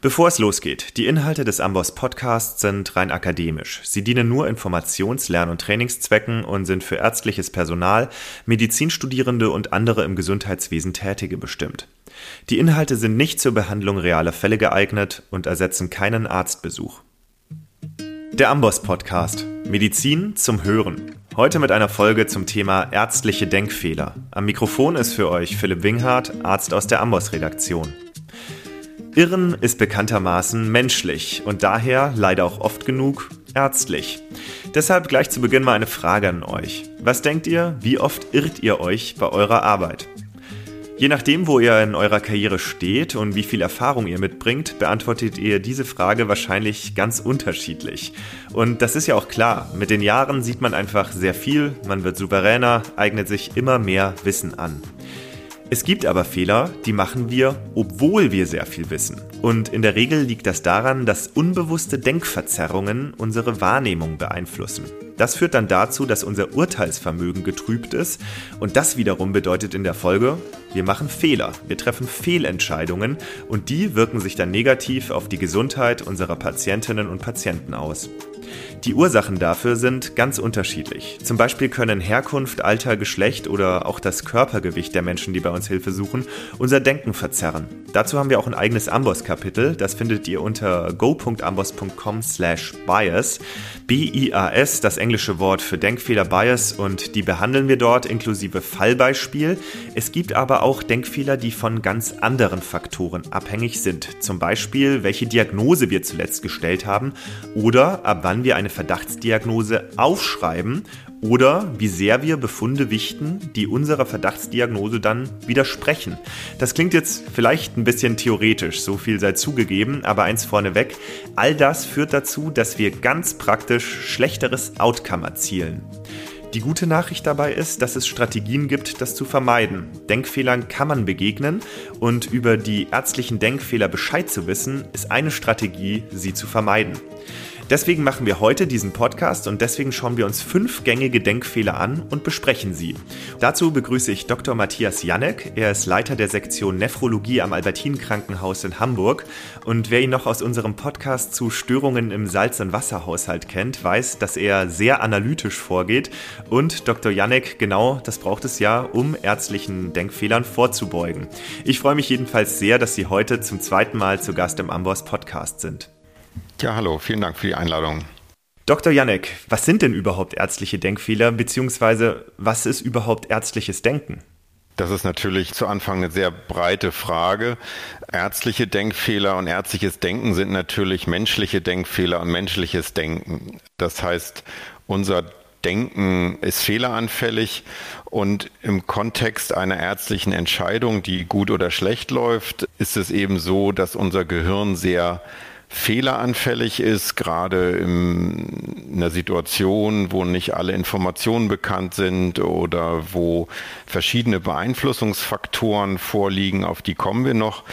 Bevor es losgeht, die Inhalte des Amboss Podcasts sind rein akademisch. Sie dienen nur Informations-, Lern- und Trainingszwecken und sind für ärztliches Personal, Medizinstudierende und andere im Gesundheitswesen Tätige bestimmt. Die Inhalte sind nicht zur Behandlung realer Fälle geeignet und ersetzen keinen Arztbesuch. Der Amboss Podcast. Medizin zum Hören. Heute mit einer Folge zum Thema ärztliche Denkfehler. Am Mikrofon ist für euch Philipp Winghardt, Arzt aus der Amboss Redaktion. Irren ist bekanntermaßen menschlich und daher leider auch oft genug ärztlich. Deshalb gleich zu Beginn mal eine Frage an euch. Was denkt ihr, wie oft irrt ihr euch bei eurer Arbeit? Je nachdem, wo ihr in eurer Karriere steht und wie viel Erfahrung ihr mitbringt, beantwortet ihr diese Frage wahrscheinlich ganz unterschiedlich. Und das ist ja auch klar, mit den Jahren sieht man einfach sehr viel, man wird souveräner, eignet sich immer mehr Wissen an. Es gibt aber Fehler, die machen wir, obwohl wir sehr viel wissen. Und in der Regel liegt das daran, dass unbewusste Denkverzerrungen unsere Wahrnehmung beeinflussen. Das führt dann dazu, dass unser Urteilsvermögen getrübt ist und das wiederum bedeutet in der Folge, wir machen Fehler, wir treffen Fehlentscheidungen und die wirken sich dann negativ auf die Gesundheit unserer Patientinnen und Patienten aus. Die Ursachen dafür sind ganz unterschiedlich. Zum Beispiel können Herkunft, Alter, Geschlecht oder auch das Körpergewicht der Menschen, die bei uns Hilfe suchen, unser Denken verzerren. Dazu haben wir auch ein eigenes Amboss-Kapitel. Das findet ihr unter go.amboss.com slash bias. B-I-A-S, das englische Wort für Denkfehler Bias und die behandeln wir dort inklusive Fallbeispiel. Es gibt aber auch Denkfehler, die von ganz anderen Faktoren abhängig sind. Zum Beispiel, welche Diagnose wir zuletzt gestellt haben oder ab wann wir eine eine Verdachtsdiagnose aufschreiben oder wie sehr wir Befunde wichten, die unserer Verdachtsdiagnose dann widersprechen. Das klingt jetzt vielleicht ein bisschen theoretisch, so viel sei zugegeben, aber eins vorneweg, all das führt dazu, dass wir ganz praktisch schlechteres Outcome erzielen. Die gute Nachricht dabei ist, dass es Strategien gibt, das zu vermeiden. Denkfehlern kann man begegnen und über die ärztlichen Denkfehler Bescheid zu wissen, ist eine Strategie, sie zu vermeiden. Deswegen machen wir heute diesen Podcast und deswegen schauen wir uns fünf gängige Denkfehler an und besprechen sie. Dazu begrüße ich Dr. Matthias Janek. Er ist Leiter der Sektion Nephrologie am Albertin Krankenhaus in Hamburg. Und wer ihn noch aus unserem Podcast zu Störungen im Salz- und Wasserhaushalt kennt, weiß, dass er sehr analytisch vorgeht. Und Dr. Janek, genau das braucht es ja, um ärztlichen Denkfehlern vorzubeugen. Ich freue mich jedenfalls sehr, dass Sie heute zum zweiten Mal zu Gast im Amboss Podcast sind. Ja, hallo, vielen Dank für die Einladung. Dr. Janek, was sind denn überhaupt ärztliche Denkfehler, beziehungsweise was ist überhaupt ärztliches Denken? Das ist natürlich zu Anfang eine sehr breite Frage. Ärztliche Denkfehler und ärztliches Denken sind natürlich menschliche Denkfehler und menschliches Denken. Das heißt, unser Denken ist fehleranfällig und im Kontext einer ärztlichen Entscheidung, die gut oder schlecht läuft, ist es eben so, dass unser Gehirn sehr fehleranfällig ist, gerade in einer Situation, wo nicht alle Informationen bekannt sind oder wo verschiedene Beeinflussungsfaktoren vorliegen, auf die kommen wir noch.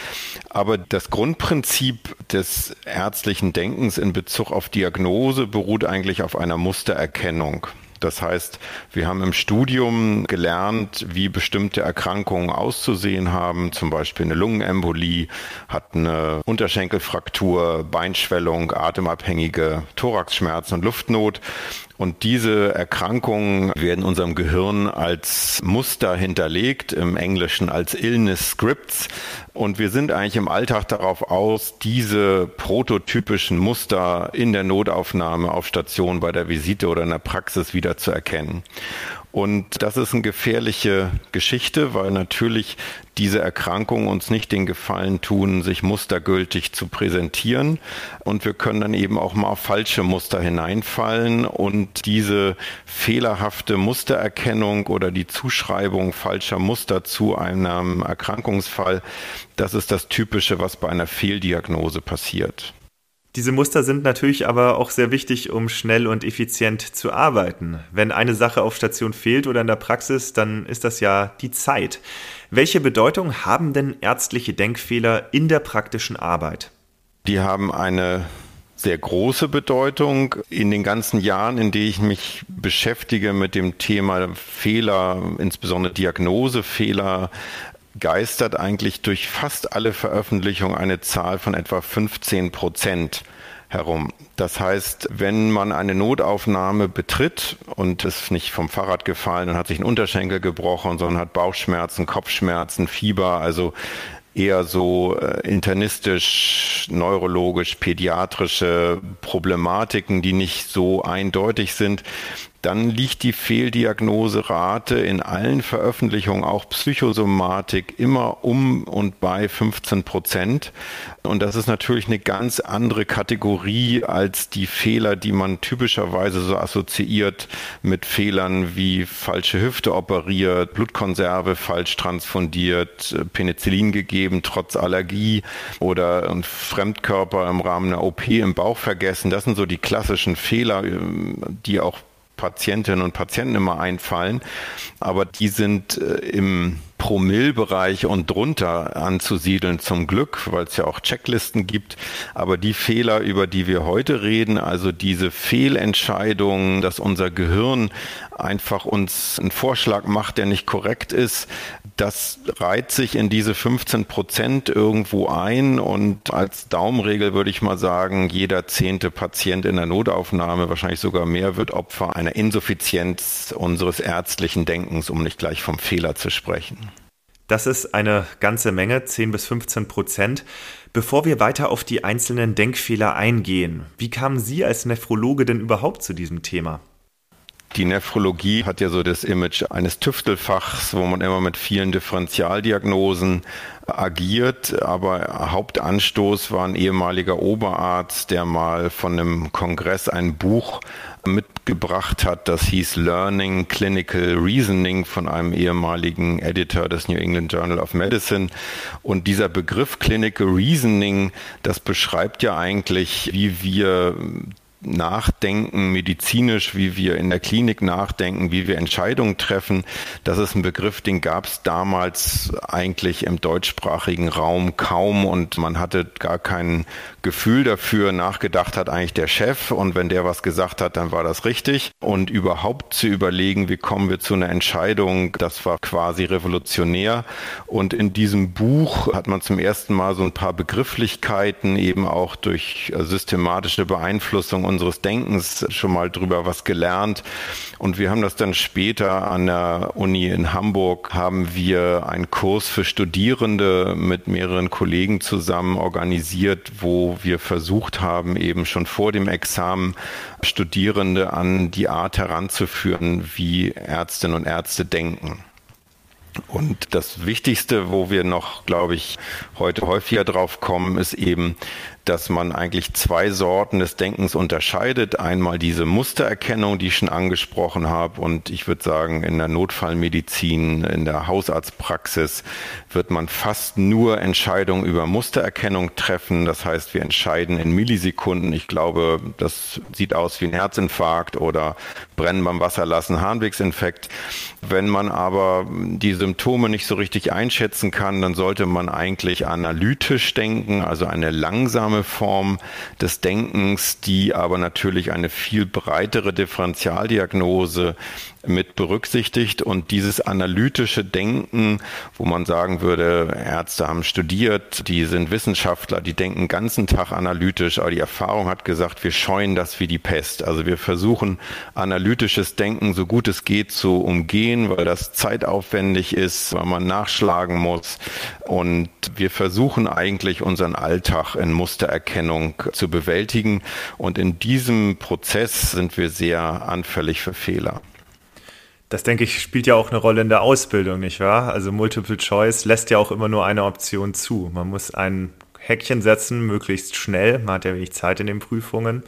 Aber das Grundprinzip des ärztlichen Denkens in Bezug auf Diagnose beruht eigentlich auf einer Mustererkennung. Das heißt, wir haben im Studium gelernt, wie bestimmte Erkrankungen auszusehen haben, zum Beispiel eine Lungenembolie, hat eine Unterschenkelfraktur, Beinschwellung, atemabhängige Thoraxschmerzen und Luftnot. Und diese Erkrankungen werden unserem Gehirn als Muster hinterlegt, im Englischen als Illness Scripts. Und wir sind eigentlich im Alltag darauf aus, diese prototypischen Muster in der Notaufnahme auf Station bei der Visite oder in der Praxis wieder zu erkennen. Und das ist eine gefährliche Geschichte, weil natürlich diese Erkrankungen uns nicht den Gefallen tun, sich mustergültig zu präsentieren. Und wir können dann eben auch mal auf falsche Muster hineinfallen und diese fehlerhafte Mustererkennung oder die Zuschreibung falscher Muster zu einem Erkrankungsfall, das ist das Typische, was bei einer Fehldiagnose passiert. Diese Muster sind natürlich aber auch sehr wichtig, um schnell und effizient zu arbeiten. Wenn eine Sache auf Station fehlt oder in der Praxis, dann ist das ja die Zeit. Welche Bedeutung haben denn ärztliche Denkfehler in der praktischen Arbeit? Die haben eine sehr große Bedeutung. In den ganzen Jahren, in denen ich mich beschäftige mit dem Thema Fehler, insbesondere Diagnosefehler, geistert eigentlich durch fast alle Veröffentlichungen eine Zahl von etwa 15 Prozent herum. Das heißt, wenn man eine Notaufnahme betritt und ist nicht vom Fahrrad gefallen und hat sich ein Unterschenkel gebrochen, sondern hat Bauchschmerzen, Kopfschmerzen, Fieber, also eher so äh, internistisch, neurologisch, pädiatrische Problematiken, die nicht so eindeutig sind, dann liegt die Fehldiagnoserate in allen Veröffentlichungen, auch Psychosomatik, immer um und bei 15 Prozent. Und das ist natürlich eine ganz andere Kategorie als die Fehler, die man typischerweise so assoziiert mit Fehlern wie falsche Hüfte operiert, Blutkonserve falsch transfundiert, Penicillin gegeben trotz Allergie oder ein Fremdkörper im Rahmen einer OP im Bauch vergessen. Das sind so die klassischen Fehler, die auch Patientinnen und Patienten immer einfallen, aber die sind äh, im Promillbereich und drunter anzusiedeln zum Glück, weil es ja auch Checklisten gibt. Aber die Fehler, über die wir heute reden, also diese Fehlentscheidungen, dass unser Gehirn einfach uns einen Vorschlag macht, der nicht korrekt ist, das reiht sich in diese 15 Prozent irgendwo ein und als Daumenregel würde ich mal sagen, jeder zehnte Patient in der Notaufnahme, wahrscheinlich sogar mehr, wird Opfer einer Insuffizienz unseres ärztlichen Denkens, um nicht gleich vom Fehler zu sprechen. Das ist eine ganze Menge, 10 bis 15 Prozent. Bevor wir weiter auf die einzelnen Denkfehler eingehen, wie kamen Sie als Nephrologe denn überhaupt zu diesem Thema? Die Nephrologie hat ja so das Image eines Tüftelfachs, wo man immer mit vielen Differentialdiagnosen agiert. Aber Hauptanstoß war ein ehemaliger Oberarzt, der mal von einem Kongress ein Buch mitgebracht hat, das hieß Learning Clinical Reasoning von einem ehemaligen Editor des New England Journal of Medicine. Und dieser Begriff Clinical Reasoning, das beschreibt ja eigentlich, wie wir nachdenken, medizinisch, wie wir in der Klinik nachdenken, wie wir Entscheidungen treffen. Das ist ein Begriff, den gab es damals eigentlich im deutschsprachigen Raum kaum und man hatte gar kein Gefühl dafür. Nachgedacht hat eigentlich der Chef und wenn der was gesagt hat, dann war das richtig. Und überhaupt zu überlegen, wie kommen wir zu einer Entscheidung, das war quasi revolutionär. Und in diesem Buch hat man zum ersten Mal so ein paar Begrifflichkeiten eben auch durch systematische Beeinflussung unseres Denkens schon mal drüber was gelernt. Und wir haben das dann später an der Uni in Hamburg, haben wir einen Kurs für Studierende mit mehreren Kollegen zusammen organisiert, wo wir versucht haben, eben schon vor dem Examen Studierende an die Art heranzuführen, wie Ärztinnen und Ärzte denken. Und das Wichtigste, wo wir noch, glaube ich, heute häufiger drauf kommen, ist eben, dass man eigentlich zwei Sorten des Denkens unterscheidet. Einmal diese Mustererkennung, die ich schon angesprochen habe. Und ich würde sagen, in der Notfallmedizin, in der Hausarztpraxis wird man fast nur Entscheidungen über Mustererkennung treffen. Das heißt, wir entscheiden in Millisekunden. Ich glaube, das sieht aus wie ein Herzinfarkt oder Brennen beim Wasserlassen, Harnwegsinfekt. Wenn man aber die Symptome nicht so richtig einschätzen kann, dann sollte man eigentlich analytisch denken, also eine langsame langsame Form des Denkens, die aber natürlich eine viel breitere Differentialdiagnose mit berücksichtigt und dieses analytische Denken, wo man sagen würde, Ärzte haben studiert, die sind Wissenschaftler, die denken den ganzen Tag analytisch, aber die Erfahrung hat gesagt, wir scheuen das wie die Pest. Also wir versuchen analytisches Denken so gut es geht zu umgehen, weil das zeitaufwendig ist, weil man nachschlagen muss und wir versuchen eigentlich unseren Alltag in Mustererkennung zu bewältigen und in diesem Prozess sind wir sehr anfällig für Fehler. Das denke ich spielt ja auch eine Rolle in der Ausbildung, nicht wahr? Also Multiple Choice lässt ja auch immer nur eine Option zu. Man muss ein Häkchen setzen, möglichst schnell. Man hat ja wenig Zeit in den Prüfungen.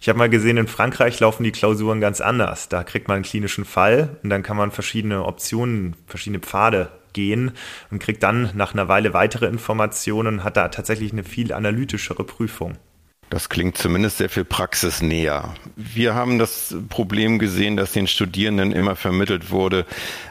Ich habe mal gesehen, in Frankreich laufen die Klausuren ganz anders. Da kriegt man einen klinischen Fall und dann kann man verschiedene Optionen, verschiedene Pfade gehen und kriegt dann nach einer Weile weitere Informationen und hat da tatsächlich eine viel analytischere Prüfung. Das klingt zumindest sehr viel praxisnäher. Wir haben das Problem gesehen, dass den Studierenden immer vermittelt wurde,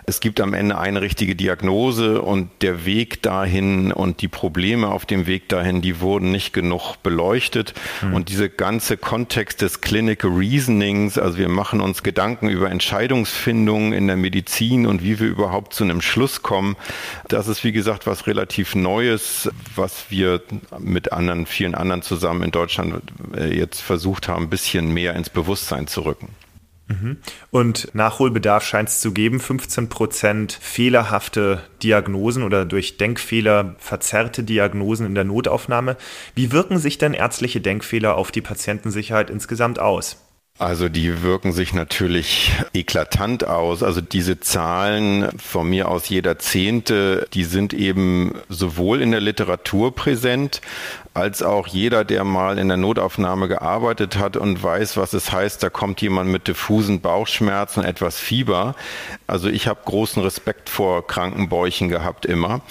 es gibt am Ende eine richtige Diagnose und der Weg dahin und die Probleme auf dem Weg dahin, die wurden nicht genug beleuchtet. Mhm. Und diese ganze Kontext des Clinical Reasonings, also wir machen uns Gedanken über Entscheidungsfindungen in der Medizin und wie wir überhaupt zu einem Schluss kommen, das ist wie gesagt was relativ Neues, was wir mit anderen, vielen anderen zusammen in Deutschland äh, jetzt versucht haben, ein bisschen mehr ins Bewusstsein zu rücken. Mhm. Und Nachholbedarf scheint es zu geben. 15 Prozent fehlerhafte Diagnosen oder durch Denkfehler verzerrte Diagnosen in der Notaufnahme. Wie wirken sich denn ärztliche Denkfehler auf die Patientensicherheit insgesamt aus? Also die wirken sich natürlich eklatant aus. Also diese Zahlen von mir aus jeder Zehnte, die sind eben sowohl in der Literatur präsent, als auch jeder, der mal in der Notaufnahme gearbeitet hat und weiß, was es heißt, da kommt jemand mit diffusen Bauchschmerzen etwas Fieber. Also ich habe großen Respekt vor kranken Bäuchen gehabt immer.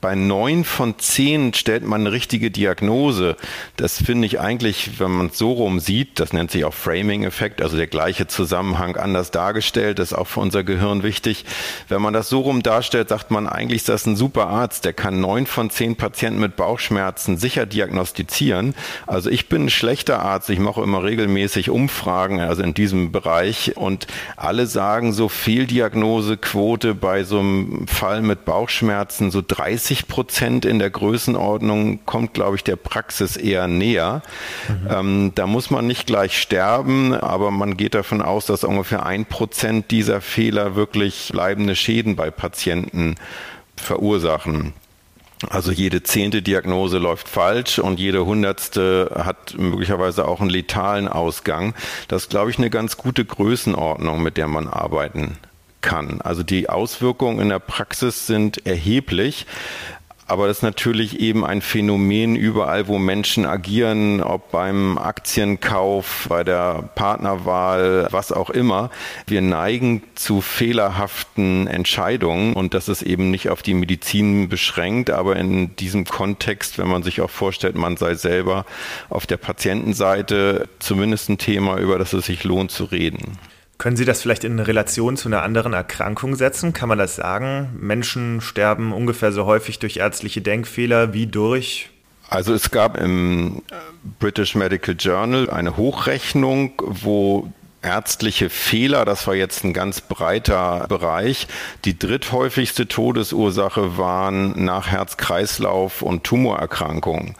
Bei neun von zehn stellt man eine richtige Diagnose. Das finde ich eigentlich, wenn man es so rum sieht, das nennt sich auch Framing-Effekt, also der gleiche Zusammenhang anders dargestellt, das ist auch für unser Gehirn wichtig. Wenn man das so rum darstellt, sagt man, eigentlich ist das ein super Arzt, der kann neun von zehn Patienten mit Bauchschmerzen sicher diagnostizieren. Also ich bin ein schlechter Arzt, ich mache immer regelmäßig Umfragen, also in diesem Bereich und alle sagen so Fehldiagnosequote bei so einem Fall mit Bauchschmerzen so 30 30 Prozent in der Größenordnung kommt, glaube ich, der Praxis eher näher. Mhm. Ähm, da muss man nicht gleich sterben, aber man geht davon aus, dass ungefähr ein Prozent dieser Fehler wirklich bleibende Schäden bei Patienten verursachen. Also jede zehnte Diagnose läuft falsch und jede hundertste hat möglicherweise auch einen letalen Ausgang. Das ist, glaube ich, eine ganz gute Größenordnung, mit der man arbeiten kann. Also die Auswirkungen in der Praxis sind erheblich. Aber das ist natürlich eben ein Phänomen überall, wo Menschen agieren, ob beim Aktienkauf, bei der Partnerwahl, was auch immer. Wir neigen zu fehlerhaften Entscheidungen und das ist eben nicht auf die Medizin beschränkt, aber in diesem Kontext, wenn man sich auch vorstellt, man sei selber auf der Patientenseite, zumindest ein Thema, über das es sich lohnt zu reden. Können Sie das vielleicht in Relation zu einer anderen Erkrankung setzen? Kann man das sagen? Menschen sterben ungefähr so häufig durch ärztliche Denkfehler wie durch also es gab im British Medical Journal eine Hochrechnung, wo ärztliche Fehler, das war jetzt ein ganz breiter Bereich. Die dritthäufigste Todesursache waren nach Herz-Kreislauf und Tumorerkrankungen.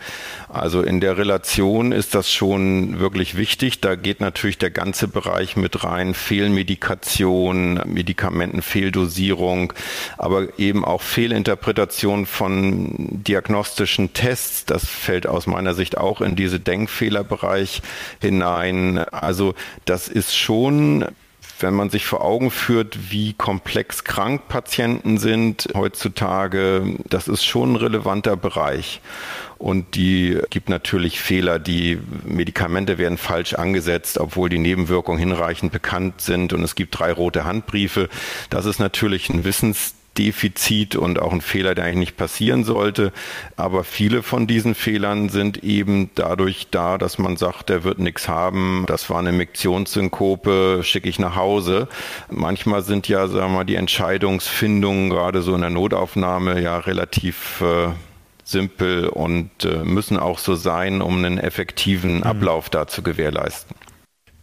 Also in der Relation ist das schon wirklich wichtig. Da geht natürlich der ganze Bereich mit rein. Fehlmedikation, Medikamentenfehldosierung, aber eben auch Fehlinterpretation von diagnostischen Tests. Das fällt aus meiner Sicht auch in diese Denkfehlerbereich hinein. Also das ist schon wenn man sich vor Augen führt, wie komplex krank Patienten sind heutzutage, das ist schon ein relevanter Bereich. Und die gibt natürlich Fehler, die Medikamente werden falsch angesetzt, obwohl die Nebenwirkungen hinreichend bekannt sind. Und es gibt drei rote Handbriefe. Das ist natürlich ein Wissens Defizit und auch ein Fehler, der eigentlich nicht passieren sollte. Aber viele von diesen Fehlern sind eben dadurch da, dass man sagt, der wird nichts haben. Das war eine Miktionssynkope, schicke ich nach Hause. Manchmal sind ja, sagen wir mal, die Entscheidungsfindungen gerade so in der Notaufnahme ja relativ äh, simpel und äh, müssen auch so sein, um einen effektiven mhm. Ablauf da zu gewährleisten.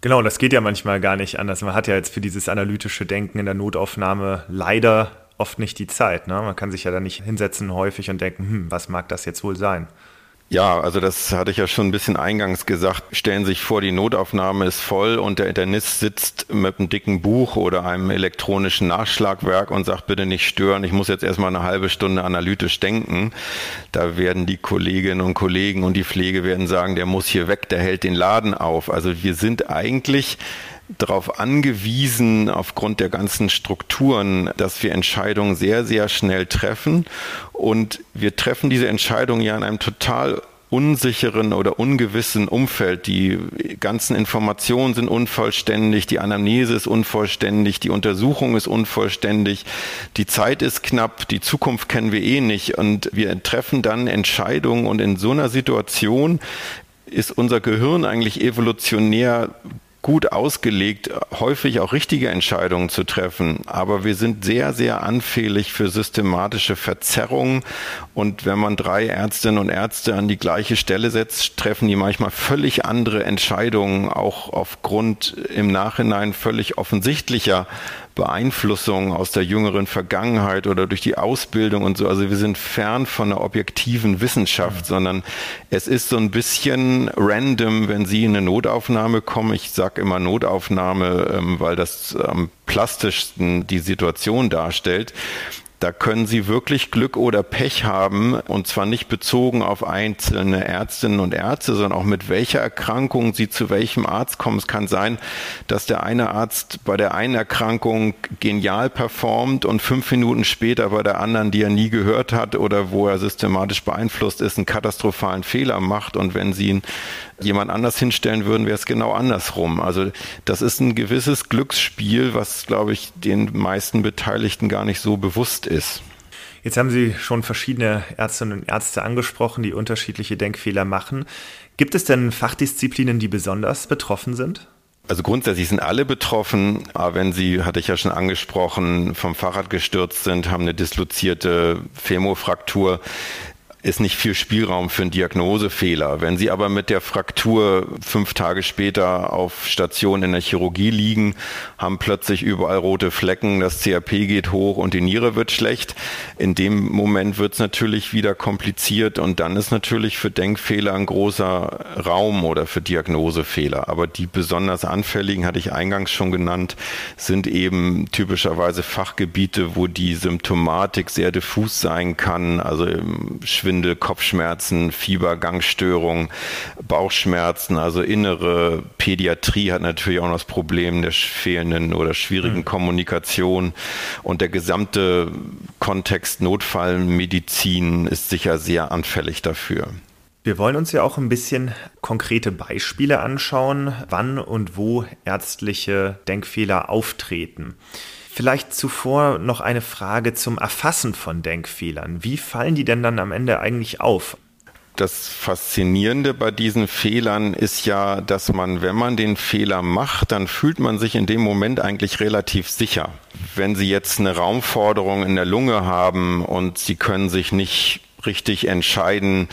Genau, das geht ja manchmal gar nicht anders. Man hat ja jetzt für dieses analytische Denken in der Notaufnahme leider oft nicht die Zeit. Ne? Man kann sich ja da nicht hinsetzen häufig und denken, hm, was mag das jetzt wohl sein? Ja, also das hatte ich ja schon ein bisschen eingangs gesagt. Stellen Sie sich vor, die Notaufnahme ist voll und der Internist sitzt mit einem dicken Buch oder einem elektronischen Nachschlagwerk und sagt, bitte nicht stören, ich muss jetzt erstmal eine halbe Stunde analytisch denken. Da werden die Kolleginnen und Kollegen und die Pflege werden sagen, der muss hier weg, der hält den Laden auf. Also wir sind eigentlich darauf angewiesen, aufgrund der ganzen Strukturen, dass wir Entscheidungen sehr, sehr schnell treffen. Und wir treffen diese Entscheidungen ja in einem total unsicheren oder ungewissen Umfeld. Die ganzen Informationen sind unvollständig, die Anamnese ist unvollständig, die Untersuchung ist unvollständig, die Zeit ist knapp, die Zukunft kennen wir eh nicht und wir treffen dann Entscheidungen und in so einer Situation ist unser Gehirn eigentlich evolutionär gut ausgelegt, häufig auch richtige Entscheidungen zu treffen. Aber wir sind sehr, sehr anfällig für systematische Verzerrungen. Und wenn man drei Ärztinnen und Ärzte an die gleiche Stelle setzt, treffen die manchmal völlig andere Entscheidungen, auch aufgrund im Nachhinein völlig offensichtlicher Beeinflussung aus der jüngeren Vergangenheit oder durch die Ausbildung und so. Also wir sind fern von einer objektiven Wissenschaft, mhm. sondern es ist so ein bisschen random, wenn Sie in eine Notaufnahme kommen. Ich sage immer Notaufnahme, ähm, weil das am plastischsten die Situation darstellt. Da können Sie wirklich Glück oder Pech haben und zwar nicht bezogen auf einzelne Ärztinnen und Ärzte, sondern auch mit welcher Erkrankung Sie zu welchem Arzt kommen. Es kann sein, dass der eine Arzt bei der einen Erkrankung genial performt und fünf Minuten später bei der anderen, die er nie gehört hat oder wo er systematisch beeinflusst ist, einen katastrophalen Fehler macht. Und wenn Sie jemand anders hinstellen würden, wäre es genau andersrum. Also das ist ein gewisses Glücksspiel, was, glaube ich, den meisten Beteiligten gar nicht so bewusst ist. Jetzt haben Sie schon verschiedene Ärztinnen und Ärzte angesprochen, die unterschiedliche Denkfehler machen. Gibt es denn Fachdisziplinen, die besonders betroffen sind? Also grundsätzlich sind alle betroffen, aber wenn Sie, hatte ich ja schon angesprochen, vom Fahrrad gestürzt sind, haben eine dislozierte Femofraktur, ist nicht viel Spielraum für einen Diagnosefehler. Wenn Sie aber mit der Fraktur fünf Tage später auf Station in der Chirurgie liegen, haben plötzlich überall rote Flecken, das CRP geht hoch und die Niere wird schlecht. In dem Moment wird es natürlich wieder kompliziert und dann ist natürlich für Denkfehler ein großer Raum oder für Diagnosefehler. Aber die besonders anfälligen, hatte ich eingangs schon genannt, sind eben typischerweise Fachgebiete, wo die Symptomatik sehr diffus sein kann, also Schwindel Schwindel, Kopfschmerzen, Fieber, Gangstörungen, Bauchschmerzen, also innere Pädiatrie hat natürlich auch noch das Problem der fehlenden oder schwierigen mhm. Kommunikation und der gesamte Kontext Notfallmedizin ist sicher sehr anfällig dafür. Wir wollen uns ja auch ein bisschen konkrete Beispiele anschauen, wann und wo ärztliche Denkfehler auftreten. Vielleicht zuvor noch eine Frage zum Erfassen von Denkfehlern. Wie fallen die denn dann am Ende eigentlich auf? Das Faszinierende bei diesen Fehlern ist ja, dass man, wenn man den Fehler macht, dann fühlt man sich in dem Moment eigentlich relativ sicher. Wenn Sie jetzt eine Raumforderung in der Lunge haben und Sie können sich nicht richtig entscheiden,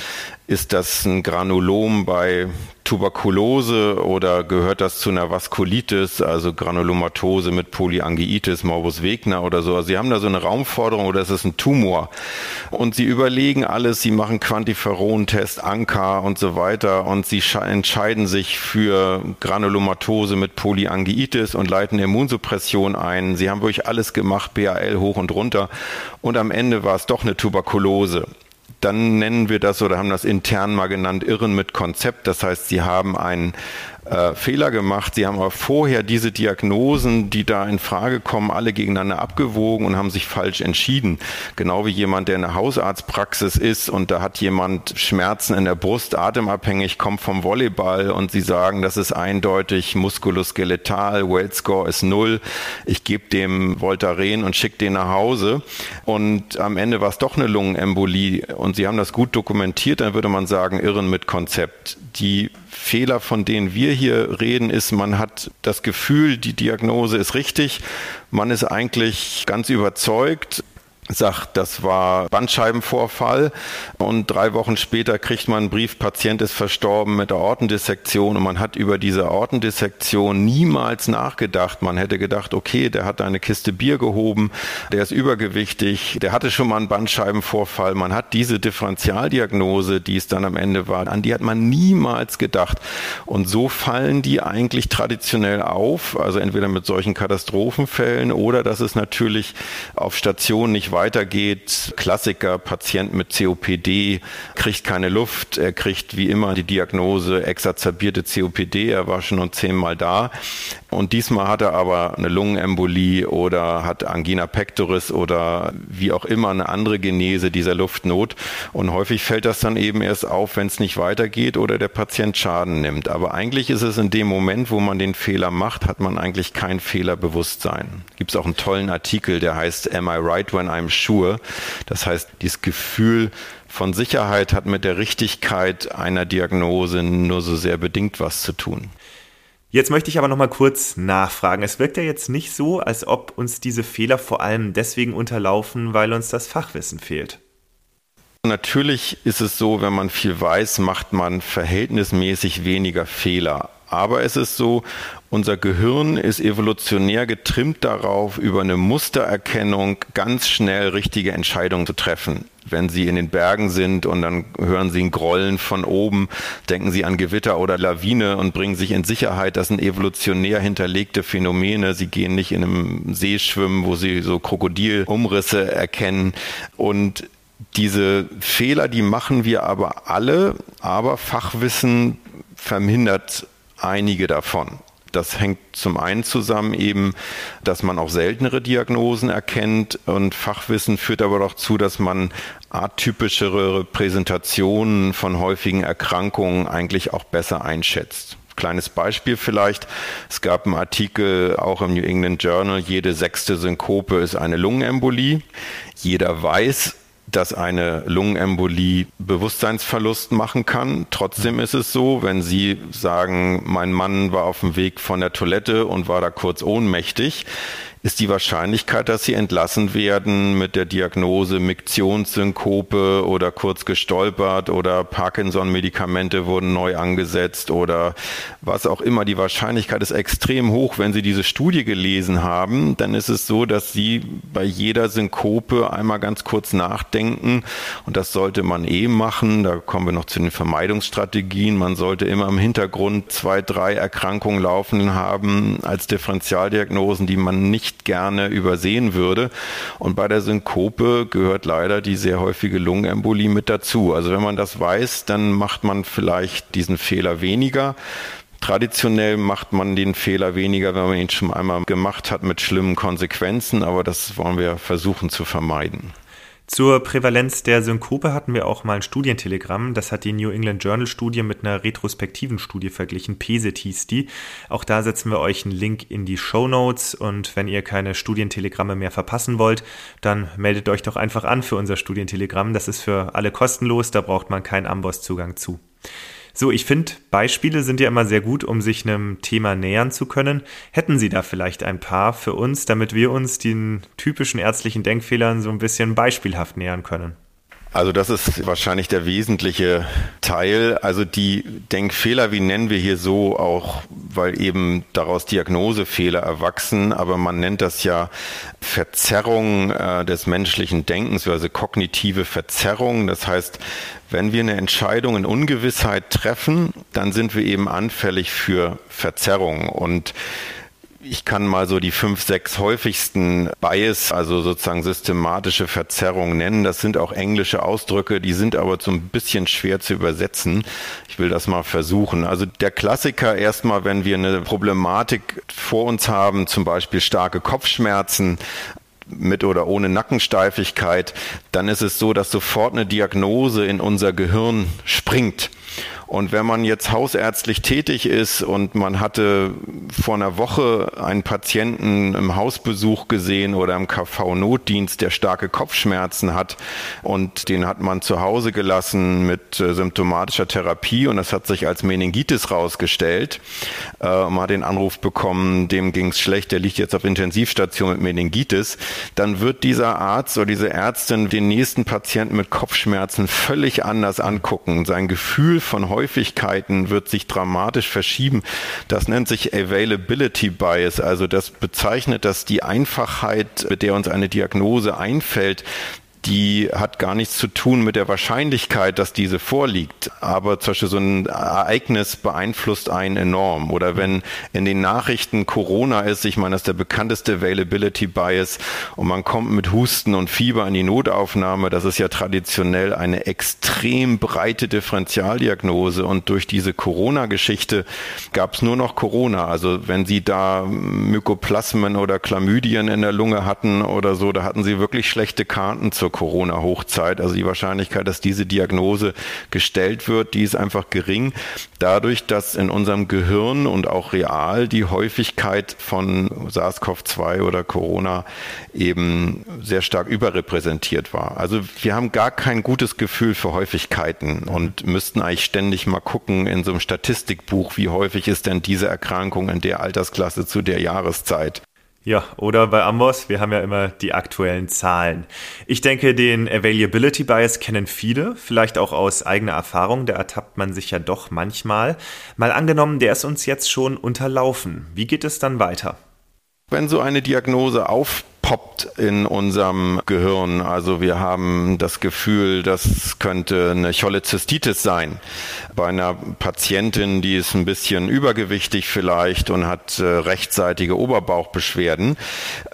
ist das ein Granulom bei Tuberkulose oder gehört das zu einer Vaskulitis, also Granulomatose mit Polyangiitis, Morbus Wegner oder so? Also Sie haben da so eine Raumforderung oder ist es ein Tumor? Und Sie überlegen alles, Sie machen Quantiferon-Test, Anker und so weiter und Sie entscheiden sich für Granulomatose mit Polyangiitis und leiten Immunsuppression ein. Sie haben wirklich alles gemacht, BAL hoch und runter und am Ende war es doch eine Tuberkulose dann nennen wir das oder haben das intern mal genannt Irren mit Konzept. Das heißt, sie haben einen äh, Fehler gemacht. Sie haben aber vorher diese Diagnosen, die da in Frage kommen, alle gegeneinander abgewogen und haben sich falsch entschieden. Genau wie jemand, der in der Hausarztpraxis ist und da hat jemand Schmerzen in der Brust, atemabhängig, kommt vom Volleyball und sie sagen, das ist eindeutig muskuloskeletal, Wellscore ist null. Ich gebe dem Voltaren und schicke den nach Hause. Und am Ende war es doch eine Lungenembolie und sie haben das gut dokumentiert, dann würde man sagen, Irren mit Konzept. Die Fehler, von denen wir hier reden, ist, man hat das Gefühl, die Diagnose ist richtig. Man ist eigentlich ganz überzeugt, sagt, das war Bandscheibenvorfall und drei Wochen später kriegt man einen Brief, Patient ist verstorben mit Aortendissektion und man hat über diese Aortendissektion niemals nachgedacht. Man hätte gedacht, okay, der hat eine Kiste Bier gehoben, der ist übergewichtig, der hatte schon mal einen Bandscheibenvorfall. Man hat diese Differentialdiagnose, die es dann am Ende war, an die hat man niemals gedacht. Und so fallen die eigentlich traditionell auf, also entweder mit solchen Katastrophenfällen oder dass es natürlich auf Station nicht weitergeht. Klassiker, Patient mit COPD kriegt keine Luft, er kriegt wie immer die Diagnose exazerbierte COPD, er war schon zehnmal da. Und diesmal hat er aber eine Lungenembolie oder hat Angina pectoris oder wie auch immer eine andere Genese dieser Luftnot. Und häufig fällt das dann eben erst auf, wenn es nicht weitergeht oder der Patient Schaden nimmt. Aber eigentlich ist es in dem Moment, wo man den Fehler macht, hat man eigentlich kein Fehlerbewusstsein. Gibt es auch einen tollen Artikel, der heißt Am I right when I'm I'm sure. Das heißt, dieses Gefühl von Sicherheit hat mit der Richtigkeit einer Diagnose nur so sehr bedingt was zu tun. Jetzt möchte ich aber noch mal kurz nachfragen. Es wirkt ja jetzt nicht so, als ob uns diese Fehler vor allem deswegen unterlaufen, weil uns das Fachwissen fehlt. Natürlich ist es so, wenn man viel weiß, macht man verhältnismäßig weniger Fehler. Aber es ist so, unser Gehirn ist evolutionär getrimmt darauf, über eine Mustererkennung ganz schnell richtige Entscheidungen zu treffen wenn Sie in den Bergen sind und dann hören Sie ein Grollen von oben, denken Sie an Gewitter oder Lawine und bringen sich in Sicherheit. Das sind evolutionär hinterlegte Phänomene. Sie gehen nicht in einem See schwimmen, wo Sie so Krokodilumrisse erkennen. Und diese Fehler, die machen wir aber alle, aber Fachwissen vermindert einige davon. Das hängt zum einen zusammen eben, dass man auch seltenere Diagnosen erkennt und Fachwissen führt aber doch zu, dass man atypischere Präsentationen von häufigen Erkrankungen eigentlich auch besser einschätzt. Kleines Beispiel vielleicht. Es gab einen Artikel auch im New England Journal, jede sechste Synkope ist eine Lungenembolie. Jeder weiß, dass eine Lungenembolie Bewusstseinsverlust machen kann. Trotzdem ist es so, wenn Sie sagen, mein Mann war auf dem Weg von der Toilette und war da kurz ohnmächtig, ist die Wahrscheinlichkeit, dass sie entlassen werden mit der Diagnose Miktionssynkope oder kurz gestolpert oder Parkinson-Medikamente wurden neu angesetzt oder was auch immer. Die Wahrscheinlichkeit ist extrem hoch. Wenn Sie diese Studie gelesen haben, dann ist es so, dass Sie bei jeder Synkope einmal ganz kurz nachdenken und das sollte man eh machen. Da kommen wir noch zu den Vermeidungsstrategien. Man sollte immer im Hintergrund zwei, drei Erkrankungen laufen haben als Differentialdiagnosen, die man nicht nicht gerne übersehen würde. Und bei der Synkope gehört leider die sehr häufige Lungenembolie mit dazu. Also wenn man das weiß, dann macht man vielleicht diesen Fehler weniger. Traditionell macht man den Fehler weniger, wenn man ihn schon einmal gemacht hat mit schlimmen Konsequenzen, aber das wollen wir versuchen zu vermeiden. Zur Prävalenz der Synkope hatten wir auch mal ein Studientelegramm. Das hat die New England Journal Studie mit einer retrospektiven Studie verglichen. PESIT hieß die. Auch da setzen wir euch einen Link in die Show Notes. Und wenn ihr keine Studientelegramme mehr verpassen wollt, dann meldet euch doch einfach an für unser Studientelegramm. Das ist für alle kostenlos. Da braucht man keinen Amboss-Zugang zu. So, ich finde, Beispiele sind ja immer sehr gut, um sich einem Thema nähern zu können. Hätten Sie da vielleicht ein paar für uns, damit wir uns den typischen ärztlichen Denkfehlern so ein bisschen beispielhaft nähern können? Also das ist wahrscheinlich der wesentliche Teil. Also die Denkfehler, wie nennen wir hier so auch, weil eben daraus Diagnosefehler erwachsen, aber man nennt das ja Verzerrung äh, des menschlichen Denkens, also kognitive Verzerrung. Das heißt, wenn wir eine Entscheidung in Ungewissheit treffen, dann sind wir eben anfällig für Verzerrung und ich kann mal so die fünf, sechs häufigsten Bias, also sozusagen systematische Verzerrungen nennen. Das sind auch englische Ausdrücke, die sind aber so ein bisschen schwer zu übersetzen. Ich will das mal versuchen. Also der Klassiker erstmal, wenn wir eine Problematik vor uns haben, zum Beispiel starke Kopfschmerzen, mit oder ohne Nackensteifigkeit, dann ist es so, dass sofort eine Diagnose in unser Gehirn springt. Und wenn man jetzt hausärztlich tätig ist und man hatte vor einer Woche einen Patienten im Hausbesuch gesehen oder im KV-Notdienst, der starke Kopfschmerzen hat und den hat man zu Hause gelassen mit äh, symptomatischer Therapie und das hat sich als Meningitis rausgestellt. Äh, man hat den Anruf bekommen, dem ging es schlecht, der liegt jetzt auf Intensivstation mit Meningitis. Dann wird dieser Arzt oder diese Ärztin den nächsten Patienten mit Kopfschmerzen völlig anders angucken. Sein Gefühl von Häufigkeiten wird sich dramatisch verschieben. Das nennt sich Availability Bias. Also das bezeichnet, dass die Einfachheit, mit der uns eine Diagnose einfällt, die hat gar nichts zu tun mit der Wahrscheinlichkeit, dass diese vorliegt. Aber zum Beispiel so ein Ereignis beeinflusst einen enorm. Oder wenn in den Nachrichten Corona ist, ich meine, das ist der bekannteste Availability Bias und man kommt mit Husten und Fieber in die Notaufnahme, das ist ja traditionell eine extrem breite Differentialdiagnose und durch diese Corona-Geschichte gab es nur noch Corona. Also wenn Sie da Mykoplasmen oder Chlamydien in der Lunge hatten oder so, da hatten Sie wirklich schlechte Karten zur Corona-Hochzeit. Also die Wahrscheinlichkeit, dass diese Diagnose gestellt wird, die ist einfach gering. Dadurch, dass in unserem Gehirn und auch real die Häufigkeit von SARS-CoV-2 oder Corona eben sehr stark überrepräsentiert war. Also wir haben gar kein gutes Gefühl für Häufigkeiten und müssten eigentlich ständig mal gucken in so einem Statistikbuch, wie häufig ist denn diese Erkrankung in der Altersklasse zu der Jahreszeit. Ja, oder bei Amboss, wir haben ja immer die aktuellen Zahlen. Ich denke, den Availability Bias kennen viele, vielleicht auch aus eigener Erfahrung, da ertappt man sich ja doch manchmal. Mal angenommen, der ist uns jetzt schon unterlaufen. Wie geht es dann weiter? Wenn so eine Diagnose auf poppt in unserem Gehirn. Also wir haben das Gefühl, das könnte eine Cholezystitis sein. Bei einer Patientin, die ist ein bisschen übergewichtig vielleicht und hat äh, rechtseitige Oberbauchbeschwerden.